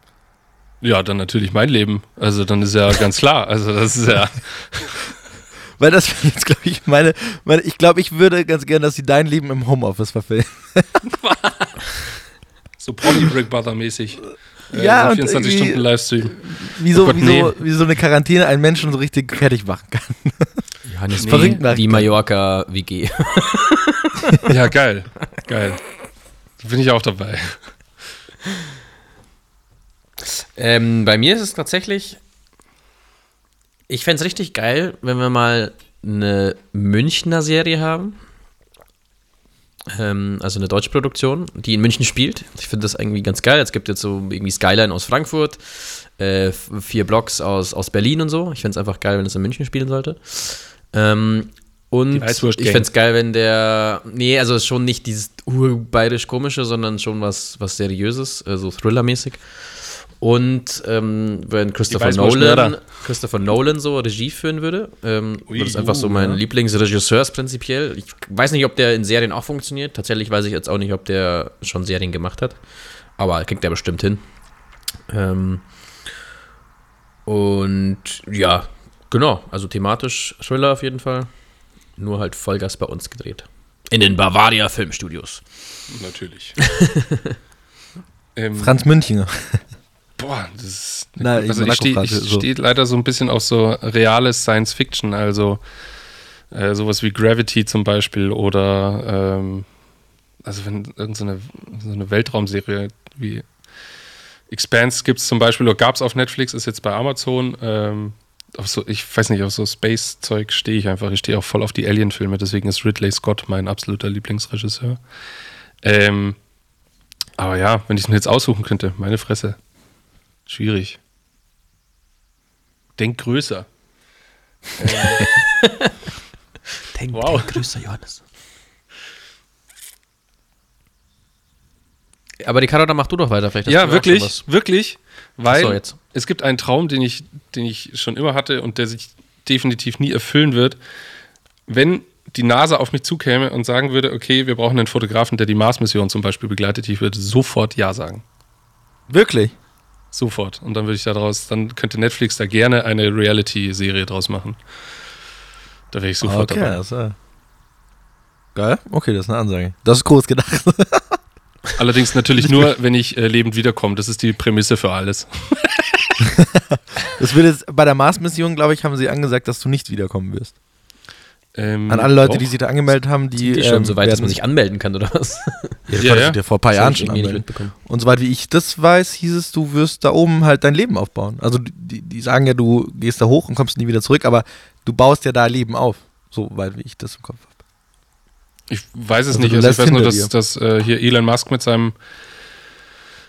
Ja, dann natürlich mein Leben. Also dann ist ja ganz klar. Also das ist ja. [LAUGHS] Weil das jetzt, glaube ich, meine, meine. Ich glaube, ich würde ganz gerne, dass sie dein Leben im Homeoffice verfilmen. [LAUGHS] so Promi Brick Brother mäßig. Äh, Ja, so und 24 irgendwie- Stunden Livestream. Wie so, Oh Gott, wie, so, wie so eine Quarantäne einen Menschen so richtig fertig machen kann. Johannes Nee. Nach- die Mallorca WG. [LAUGHS] Ja, geil. Geil. Da bin ich auch dabei. Ähm, bei mir ist es tatsächlich, ich fände es richtig geil, wenn wir mal eine Münchner Serie haben. Ähm, also eine deutsche Produktion, die in München spielt. Ich finde das irgendwie ganz geil. Es gibt jetzt so irgendwie Skyline aus Frankfurt, äh, vier Blocks aus, aus Berlin und so. Ich fände es einfach geil, wenn es in München spielen sollte. Ähm, und ich fände es geil, wenn der. Nee, also schon nicht dieses urbayerisch-komische, sondern schon was, was Seriöses, so Thriller-mäßig. Und ähm, wenn Christopher. Nolan, Christopher Nolan so Regie führen würde, ähm, Ui, das ist einfach so mein ja. Lieblingsregisseur prinzipiell. Ich weiß nicht, ob der in Serien auch funktioniert. Tatsächlich weiß ich jetzt auch nicht, ob der schon Serien gemacht hat. Aber kriegt er bestimmt hin. Ähm, und ja, genau. Also thematisch Thriller auf jeden Fall. Nur halt Vollgas bei uns gedreht. In den Bavaria Filmstudios. Natürlich. [LAUGHS] ähm, Franz Münchinger. Boah, das ist. Na, also ich stehe Monaco-Frage, so. steh leider so ein bisschen auf so reales Science Fiction, also äh, sowas wie Gravity zum Beispiel oder ähm, also wenn irgendeine so eine Weltraumserie wie Expanse gibt es zum Beispiel oder gab es auf Netflix, ist jetzt bei Amazon. Ähm, auf so, ich weiß nicht, auf so Space-Zeug stehe ich einfach. Ich stehe auch voll auf die Alien-Filme, deswegen ist Ridley Scott mein absoluter Lieblingsregisseur. Ähm, aber ja, wenn ich es mir jetzt aussuchen könnte, meine Fresse. Schwierig. Denk größer. [LAUGHS] Denk, Wow. denk größer, Johannes. Aber die Karola mach du doch weiter. Vielleicht hast du Ja, wirklich, wirklich, weil Achso, jetzt. Es gibt einen Traum, den ich, den ich schon immer hatte und der sich definitiv nie erfüllen wird. Wenn die NASA auf mich zukäme und sagen würde, okay, wir brauchen einen Fotografen, der die Mars-Mission zum Beispiel begleitet, ich würde sofort Ja sagen. Wirklich? Sofort. Und dann würde ich daraus, dann könnte Netflix da gerne eine Reality-Serie draus machen. Da wäre ich sofort okay, dabei. äh, Geil? Okay, das ist eine Ansage. Das ist groß gedacht. [LAUGHS] Allerdings natürlich nur, wenn ich äh, lebend wiederkomme. Das ist die Prämisse für alles. Das wird jetzt bei der Mars-Mission, glaube ich, haben sie angesagt, dass du nicht wiederkommen wirst. Ähm, An alle Leute, doch. die sich da angemeldet haben, die. Die, die schon ähm, so weit, dass man sich anmelden kann, oder was? Ja, das Ja, ja. ja. vor ein paar Das Jahren schon anmelden. mitbekommen. Und soweit wie ich das weiß, hieß es, du wirst da oben halt dein Leben aufbauen. Also die, die sagen ja, du gehst da hoch und kommst nie wieder zurück, aber du baust ja da Leben auf. Soweit wie ich das im Kopf habe. Ich weiß es Also nicht. Also ich weiß nur, hinter dass, dass äh, hier Elon Musk mit seinem,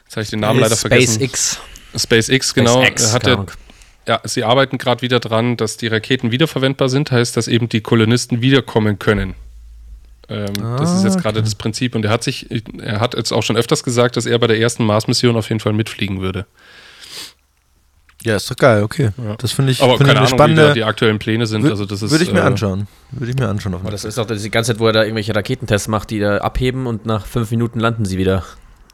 jetzt habe ich den Namen leider vergessen. SpaceX. SpaceX, genau. SpaceX, hat ja, sie arbeiten gerade wieder dran, dass die Raketen wiederverwendbar sind, heißt, dass eben die Kolonisten wiederkommen können. Ähm, das ist jetzt Ah, gerade das Prinzip und er hat sich, er hat jetzt auch schon öfters gesagt, dass er bei der ersten Mars-Mission auf jeden Fall mitfliegen würde. Ja, ist doch geil, okay. Ja. Das finde ich, Aber find ich keine eine Ahnung, wie da spannende. die aktuellen Pläne sind. Also das ist, Würde ich mir äh, anschauen. Würde ich mir anschauen. Auf Aber das ist auch die ganze Zeit, wo er da irgendwelche Raketentests macht, die da abheben und nach fünf Minuten landen sie wieder.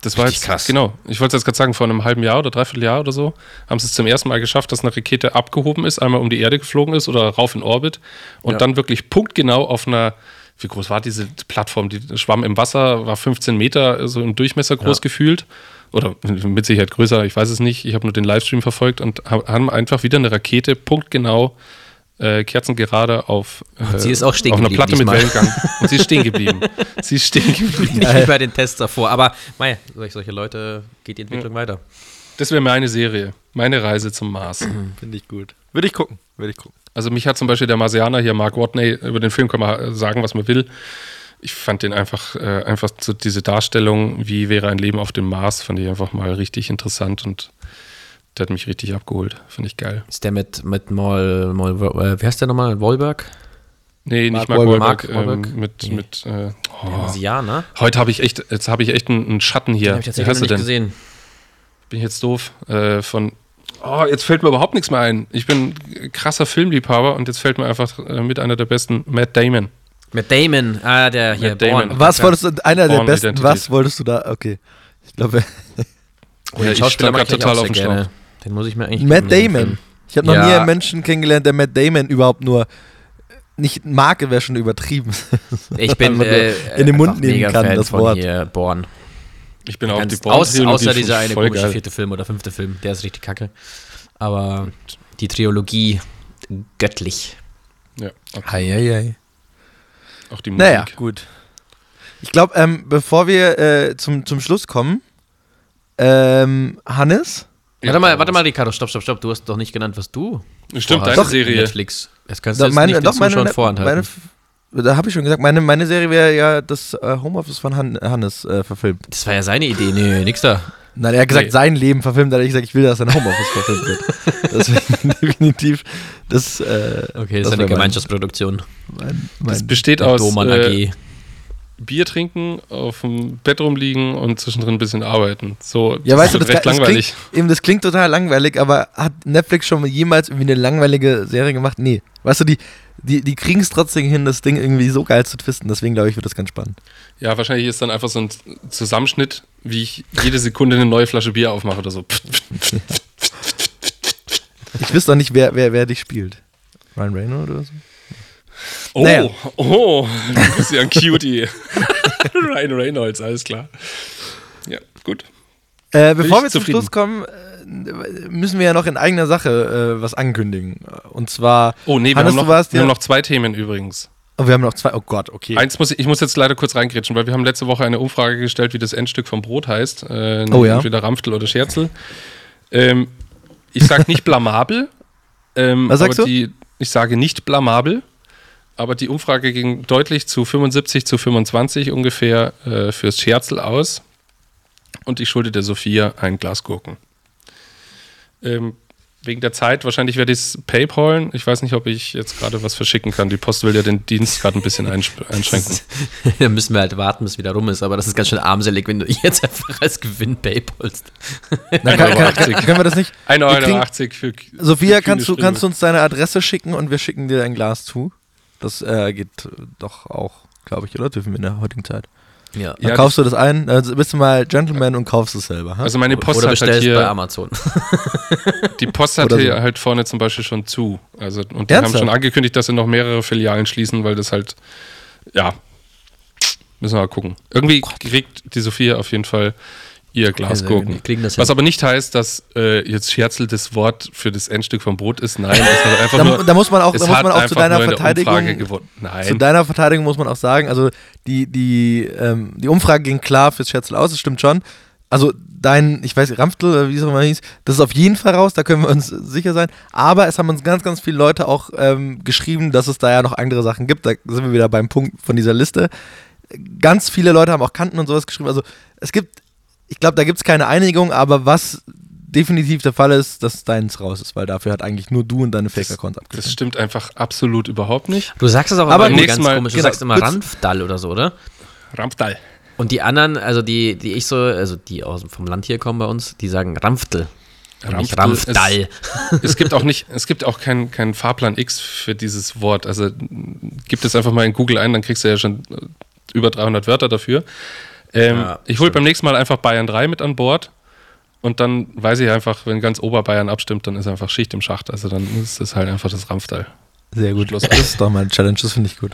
Das war Richtig jetzt krass. Genau. Ich wollte es jetzt gerade sagen, vor einem halben Jahr oder dreiviertel Jahr oder so haben sie es zum ersten Mal geschafft, dass eine Rakete abgehoben ist, einmal um die Erde geflogen ist oder rauf in Orbit und Ja. dann wirklich punktgenau auf einer, wie groß war diese Plattform? Die schwamm im Wasser, war 15 Meter so im Durchmesser groß Ja. gefühlt. Oder mit Sicherheit größer, ich weiß es nicht. Ich habe nur den Livestream verfolgt und ha- haben einfach wieder eine Rakete punktgenau äh, kerzengerade auf, äh, sie ist auch stehen auf einer Platte mit diesmal. Wellengang. Und sie ist stehen geblieben. [LAUGHS] sie ist stehen geblieben. Nicht wie bei den Tests davor. Aber mei, solche, solche Leute geht die Entwicklung weiter. Das wäre meine Serie. Meine Reise zum Mars. [CLEARS THROAT] Finde ich gut. Würde ich gucken. Würde ich gucken. Also mich hat zum Beispiel der Marsianer hier, Mark Watney, über den Film kann man sagen, was man will. Ich fand den einfach, äh, einfach so diese Darstellung, wie wäre ein Leben auf dem Mars, fand ich einfach mal richtig interessant und der hat mich richtig abgeholt. Finde ich geil. Ist der mit, mit Maul, Maul äh, wie heißt der nochmal? Wolberg? Nee, Mark nicht Mark Wahlberg. Wahlberg, Mark Wahlberg? ähm, mit, Nee. mit äh, oh. Marsianer? Heute habe ich echt, jetzt habe ich echt einen, einen Schatten hier. Den habe ich tatsächlich noch nicht denn? gesehen. Bin ich jetzt doof? Äh, von Oh, jetzt fällt mir überhaupt nichts mehr ein. Ich bin ein krasser Filmliebhaber und jetzt fällt mir einfach äh, mit einer der besten Matt Damon. Mit Damon, ah, der hier, Matt Damon. Born. Was Ja. wolltest du, einer der Born besten, Identity. was wolltest du da? Okay. Ich glaube, Oh, den Ja, ich grad ich total auf dem gerne. Den muss ich mir eigentlich Matt den Damon. Ich habe noch Ja. nie einen Menschen kennengelernt, der Matt Damon überhaupt nur nicht Marke wäre schon übertrieben. [LAUGHS] Ich bin [LAUGHS] äh, in den Mund nehmen kann, Fan das von Wort. hier Born. Ich bin auch die aus, Bond-Trilogie außer dieser eine komische geil. vierte Film oder fünfte Film, der ist richtig kacke. Aber die Trilogie göttlich. Ja, okay. Eieiei. Auch die Musik. Naja, gut. Ich glaube, ähm, bevor wir äh, zum, zum Schluss kommen, ähm, Hannes, Ja, warte mal, warte mal, Ricardo, stopp, stopp, stopp. Du hast doch nicht genannt, was du Stimmt, deine mit Serie. Netflix. Das kannst du da, jetzt meine, nicht doch meine, meine, vorenthalten. da habe ich schon gesagt, meine, meine Serie wäre ja das äh, Homeoffice von Han Hannes äh, verfilmt. das war ja seine Idee. Nee, nix da. Nein, er hat gesagt, Nee. sein Leben verfilmt, da hat er gesagt, ich will, dass sein Homeoffice verfilmt wird. [LAUGHS] Deswegen [LAUGHS] definitiv das. Äh, Okay, das, Das ist eine wär mein- Gemeinschaftsproduktion. mein, Das besteht aus Doman äh, AG. Bier trinken, auf dem Bett rumliegen und zwischendrin ein bisschen arbeiten. So, ja, weißt du, das, recht das, langweilig. klingt, eben, das klingt total langweilig, aber hat Netflix schon mal jemals irgendwie eine langweilige Serie gemacht? Nee. Weißt du, die, die, die kriegen es trotzdem hin, das Ding irgendwie so geil zu twisten. Deswegen glaube ich, wird das ganz spannend. Ja, wahrscheinlich ist dann einfach so ein Zusammenschnitt, wie ich jede Sekunde eine neue Flasche Bier aufmache oder so. [LAUGHS] Ich wüsste auch nicht, wer, wer, wer dich spielt. Ryan Reynolds oder so? Oh, Naja. oh, du bist ja ein Cutie. [LAUGHS] Ryan Reynolds, alles klar. Ja, gut. Äh, bevor wir zum zufrieden. Schluss kommen, äh, müssen wir ja noch in eigener Sache äh, was ankündigen. Und zwar, Oh, nee, wir, Hannes, haben noch, warst wir ja- haben noch zwei Themen übrigens. oh, wir haben noch zwei, oh Gott, okay. Eins muss ich, ich muss jetzt leider kurz reingrätschen, weil wir haben letzte Woche eine Umfrage gestellt, wie das Endstück vom Brot heißt. Äh, Oh ja. Entweder Ramftel oder Scherzel. Ähm, ich sage nicht blamabel. Ähm, Was sagst du? Die, ich sage nicht blamabel. Aber die Umfrage ging deutlich zu 75 zu 25 ungefähr äh, fürs Scherzel aus. Und ich schulde der Sophia ein Glas Gurken. Ähm, wegen der Zeit, wahrscheinlich werde ich es PayPalen. Ich weiß nicht, ob ich jetzt gerade was verschicken kann. Die Post will ja den Dienst gerade ein bisschen [LAUGHS] einschränken. [LAUGHS] da müssen wir halt warten, bis wieder rum ist. Aber das ist ganz schön armselig, wenn du [LAUGHS] jetzt einfach als Gewinn paypalst. Na, kann, kann, kann, können wir das nicht? 1,81 Euro für. Sophia, für kannst du, kannst du uns deine Adresse schicken und wir schicken dir ein Glas zu? Das äh, geht doch auch, glaube ich, oder? Dürfen wir in der heutigen Zeit. Ja. Dann Ja, kaufst du das ein, also bist du mal Gentleman und kaufst es selber. Ha? Also meine Post Oder hat halt bestellst bei hier, Amazon. [LAUGHS] die Post hat Oder hier so. halt vorne zum Beispiel schon zu. Also, und die Ernsthaft? haben schon angekündigt, dass sie noch mehrere Filialen schließen, weil das halt, ja, müssen wir mal gucken. Irgendwie kriegt die Sophia auf jeden Fall ihr Glas Also, Was aber nicht heißt, dass äh, jetzt Scherzel das Wort für das Endstück vom Brot ist. Nein, es hat einfach Da, nur, da muss man auch, da muss man auch zu deiner Verteidigung, zu deiner Verteidigung muss man auch sagen, also die, die, ähm, die Umfrage ging klar fürs Scherzel aus, das stimmt schon. Also dein, ich weiß, Ramftel, oder wie es auch immer hieß, das ist auf jeden Fall raus, da können wir uns sicher sein. Aber es haben uns ganz, ganz viele Leute auch ähm, geschrieben, dass es da ja noch andere Sachen gibt. Da sind wir wieder beim Punkt von dieser Liste. Ganz viele Leute haben auch Kanten und sowas geschrieben. Also es gibt, ich glaube, da gibt es keine Einigung, aber was definitiv der Fall ist, dass deins raus ist, weil dafür hat eigentlich nur du und deine Fake-Accounts das stimmt einfach absolut überhaupt nicht. Du sagst es auch Aber aber immer ganz Mal- komisch. Du genau, sagst immer Ranfdall oder so, oder? Ramftal. Und die anderen, also die, die ich so, also die aus, vom Land hier kommen bei uns, die sagen Ramftel. Ramftel Ramfdall. es gibt auch nicht, [LAUGHS] es gibt auch keinen kein Fahrplan X für dieses Wort. Also gib es einfach mal in Google ein, dann kriegst du ja schon äh, über 300 Wörter dafür. Ähm, Ja, ich hole beim nächsten Mal einfach Bayern 3 mit an Bord und dann weiß ich einfach, wenn ganz Oberbayern abstimmt, dann ist einfach Schicht im Schacht. Also dann ist es halt einfach das Ramftal. Sehr gut. Schluss. Das ist doch mal eine Challenge, das finde ich gut.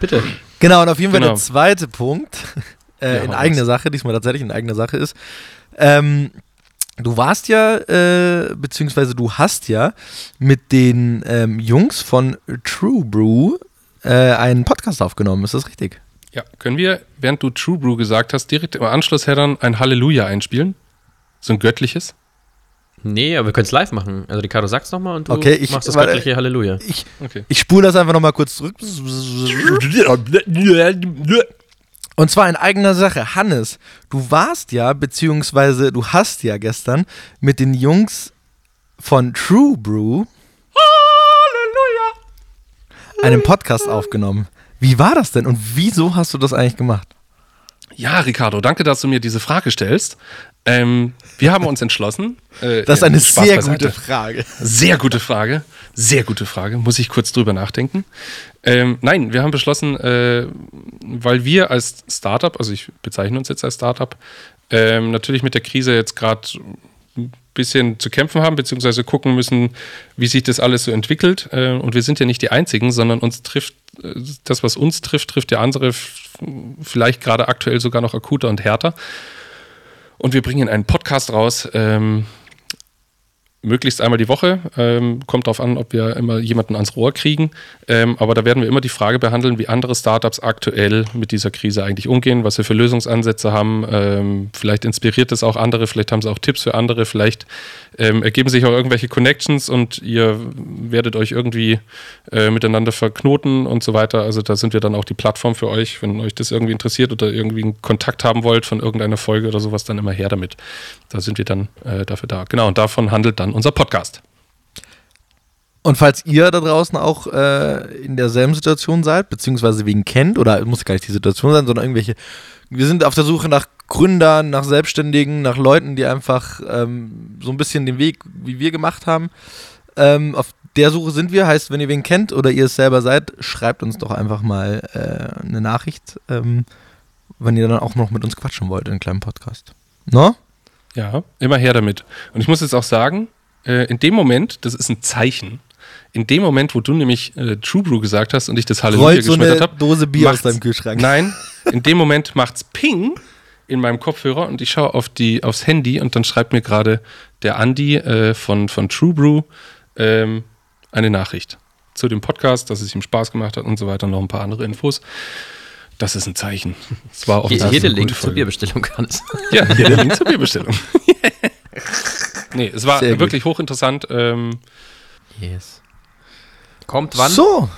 Bitte. Genau, und auf jeden Fall Genau. der zweite Punkt, [LAUGHS] äh, Ja, in eigener. Sache, diesmal tatsächlich in eigener Sache ist, ähm, du warst ja, äh, beziehungsweise du hast ja mit den ähm, Jungs von True Brew äh, einen Podcast aufgenommen, ist das richtig? Ja, können wir, während du True Brew gesagt hast, direkt im Anschluss heddern ein Halleluja einspielen? So ein göttliches? Nee, aber wir können es live machen. Also Ricardo sag's nochmal und du Okay, ich- machst das warte. göttliche Halleluja. Ich, Okay. ich spule das einfach nochmal kurz zurück. Und zwar in eigener Sache. Hannes, du warst ja, beziehungsweise du hast ja gestern mit den Jungs von True Brew einen Podcast aufgenommen. Wie war das denn und wieso hast du das eigentlich gemacht? Ja, Ricardo, danke, dass du mir diese Frage stellst. Ähm, wir haben uns entschlossen. Äh, [LAUGHS] Das ist eine Spaß sehr beiseite. gute Frage. Sehr gute Frage. Sehr gute Frage. Muss ich kurz drüber nachdenken. Ähm, nein, wir haben beschlossen, äh, weil wir als Startup, also ich bezeichne uns jetzt als Startup, ähm, natürlich mit der Krise jetzt gerade bisschen zu kämpfen haben, beziehungsweise gucken müssen, wie sich das alles so entwickelt. Äh, und wir sind ja nicht die Einzigen, sondern uns trifft, äh, das, was uns trifft, trifft ja andere vielleicht gerade aktuell sogar noch akuter und härter. Und wir bringen einen Podcast raus, ähm, möglichst einmal die Woche. Ähm, kommt darauf an, ob wir immer jemanden ans Rohr kriegen. Ähm, aber da werden wir immer die Frage behandeln, wie andere Startups aktuell mit dieser Krise eigentlich umgehen, was wir für Lösungsansätze haben. Ähm, vielleicht inspiriert es auch andere, vielleicht haben sie auch Tipps für andere, vielleicht ähm, ergeben sich auch irgendwelche Connections und ihr werdet euch irgendwie äh, miteinander verknoten und so weiter. Also da sind wir dann auch die Plattform für euch. Wenn euch das irgendwie interessiert oder irgendwie einen Kontakt haben wollt von irgendeiner Folge oder sowas, dann immer her damit. Da sind wir dann äh, dafür da. Genau, und davon handelt dann unser Podcast. Und falls ihr da draußen auch äh, in derselben Situation seid, beziehungsweise wegen kennt, oder muss gar nicht die Situation sein, sondern irgendwelche, wir sind auf der Suche nach Gründern, nach Selbstständigen, nach Leuten, die einfach ähm, so ein bisschen den Weg, wie wir gemacht haben. Ähm, auf der Suche sind wir, heißt, wenn ihr wen kennt oder ihr es selber seid, schreibt uns doch einfach mal äh, eine Nachricht, ähm, wenn ihr dann auch noch mit uns quatschen wollt in einem kleinen Podcast. No? Ja, immer her damit. Und ich muss jetzt auch sagen, äh, in dem Moment, das ist ein Zeichen, in dem Moment, wo du nämlich äh, True Brew gesagt hast und ich das Halleluja Rollt so geschmettert eine habe, Dose Bier aus deinem Kühlschrank. Nein, [LAUGHS] in dem Moment macht's Ping in meinem Kopfhörer und ich schaue auf die, aufs Handy und dann schreibt mir gerade der Andi äh, von, von True Brew ähm, eine Nachricht zu dem Podcast, dass es ihm Spaß gemacht hat und so weiter, noch ein paar andere Infos. Das ist ein Zeichen. Es war hier der eine [LAUGHS] Link zur. Bierbestellung, Hannes. Ja, hier der Link zur Bierbestellung. Nee, es war Sehr gut. wirklich hochinteressant. Ähm, Yes. Kommt wann? So,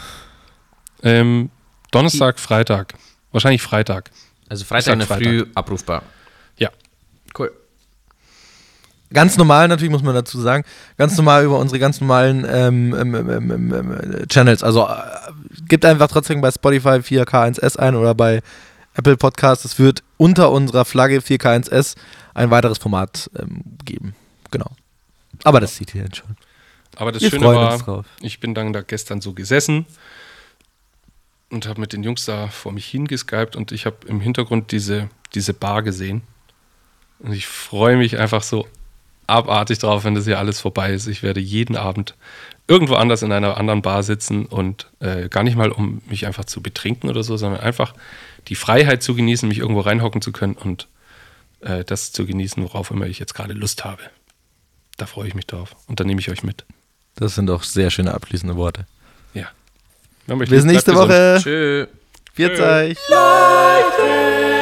ähm, Donnerstag, Freitag. Wahrscheinlich Freitag. Also Freitag in der Freitag. Früh abrufbar. Ja. Cool. ganz normal natürlich muss man dazu sagen, ganz normal über unsere ganz normalen ähm, ähm, ähm, ähm, ähm, Channels. Also äh, gibt einfach trotzdem bei Spotify 4K1S ein oder bei Apple Podcasts. Es wird unter unserer Flagge 4K1S ein weiteres Format ähm, geben. Genau. Aber das sieht ihr jetzt schon. Aber das Wir Schöne war, ich bin dann da gestern so gesessen und habe mit den Jungs da vor mich hingeskypt und ich habe im Hintergrund diese, diese Bar gesehen. Und ich freue mich einfach so abartig drauf, wenn das hier alles vorbei ist. Ich werde jeden Abend irgendwo anders in einer anderen Bar sitzen und äh, gar nicht mal, um mich einfach zu betrinken oder so, sondern einfach die Freiheit zu genießen, mich irgendwo reinhocken zu können und äh, das zu genießen, worauf immer ich jetzt gerade Lust habe. Da freue ich mich drauf und dann nehme ich euch mit. Das sind doch sehr schöne abschließende Worte. Ja. Bis nächste. Woche. Tschö. Viert euch. Glas.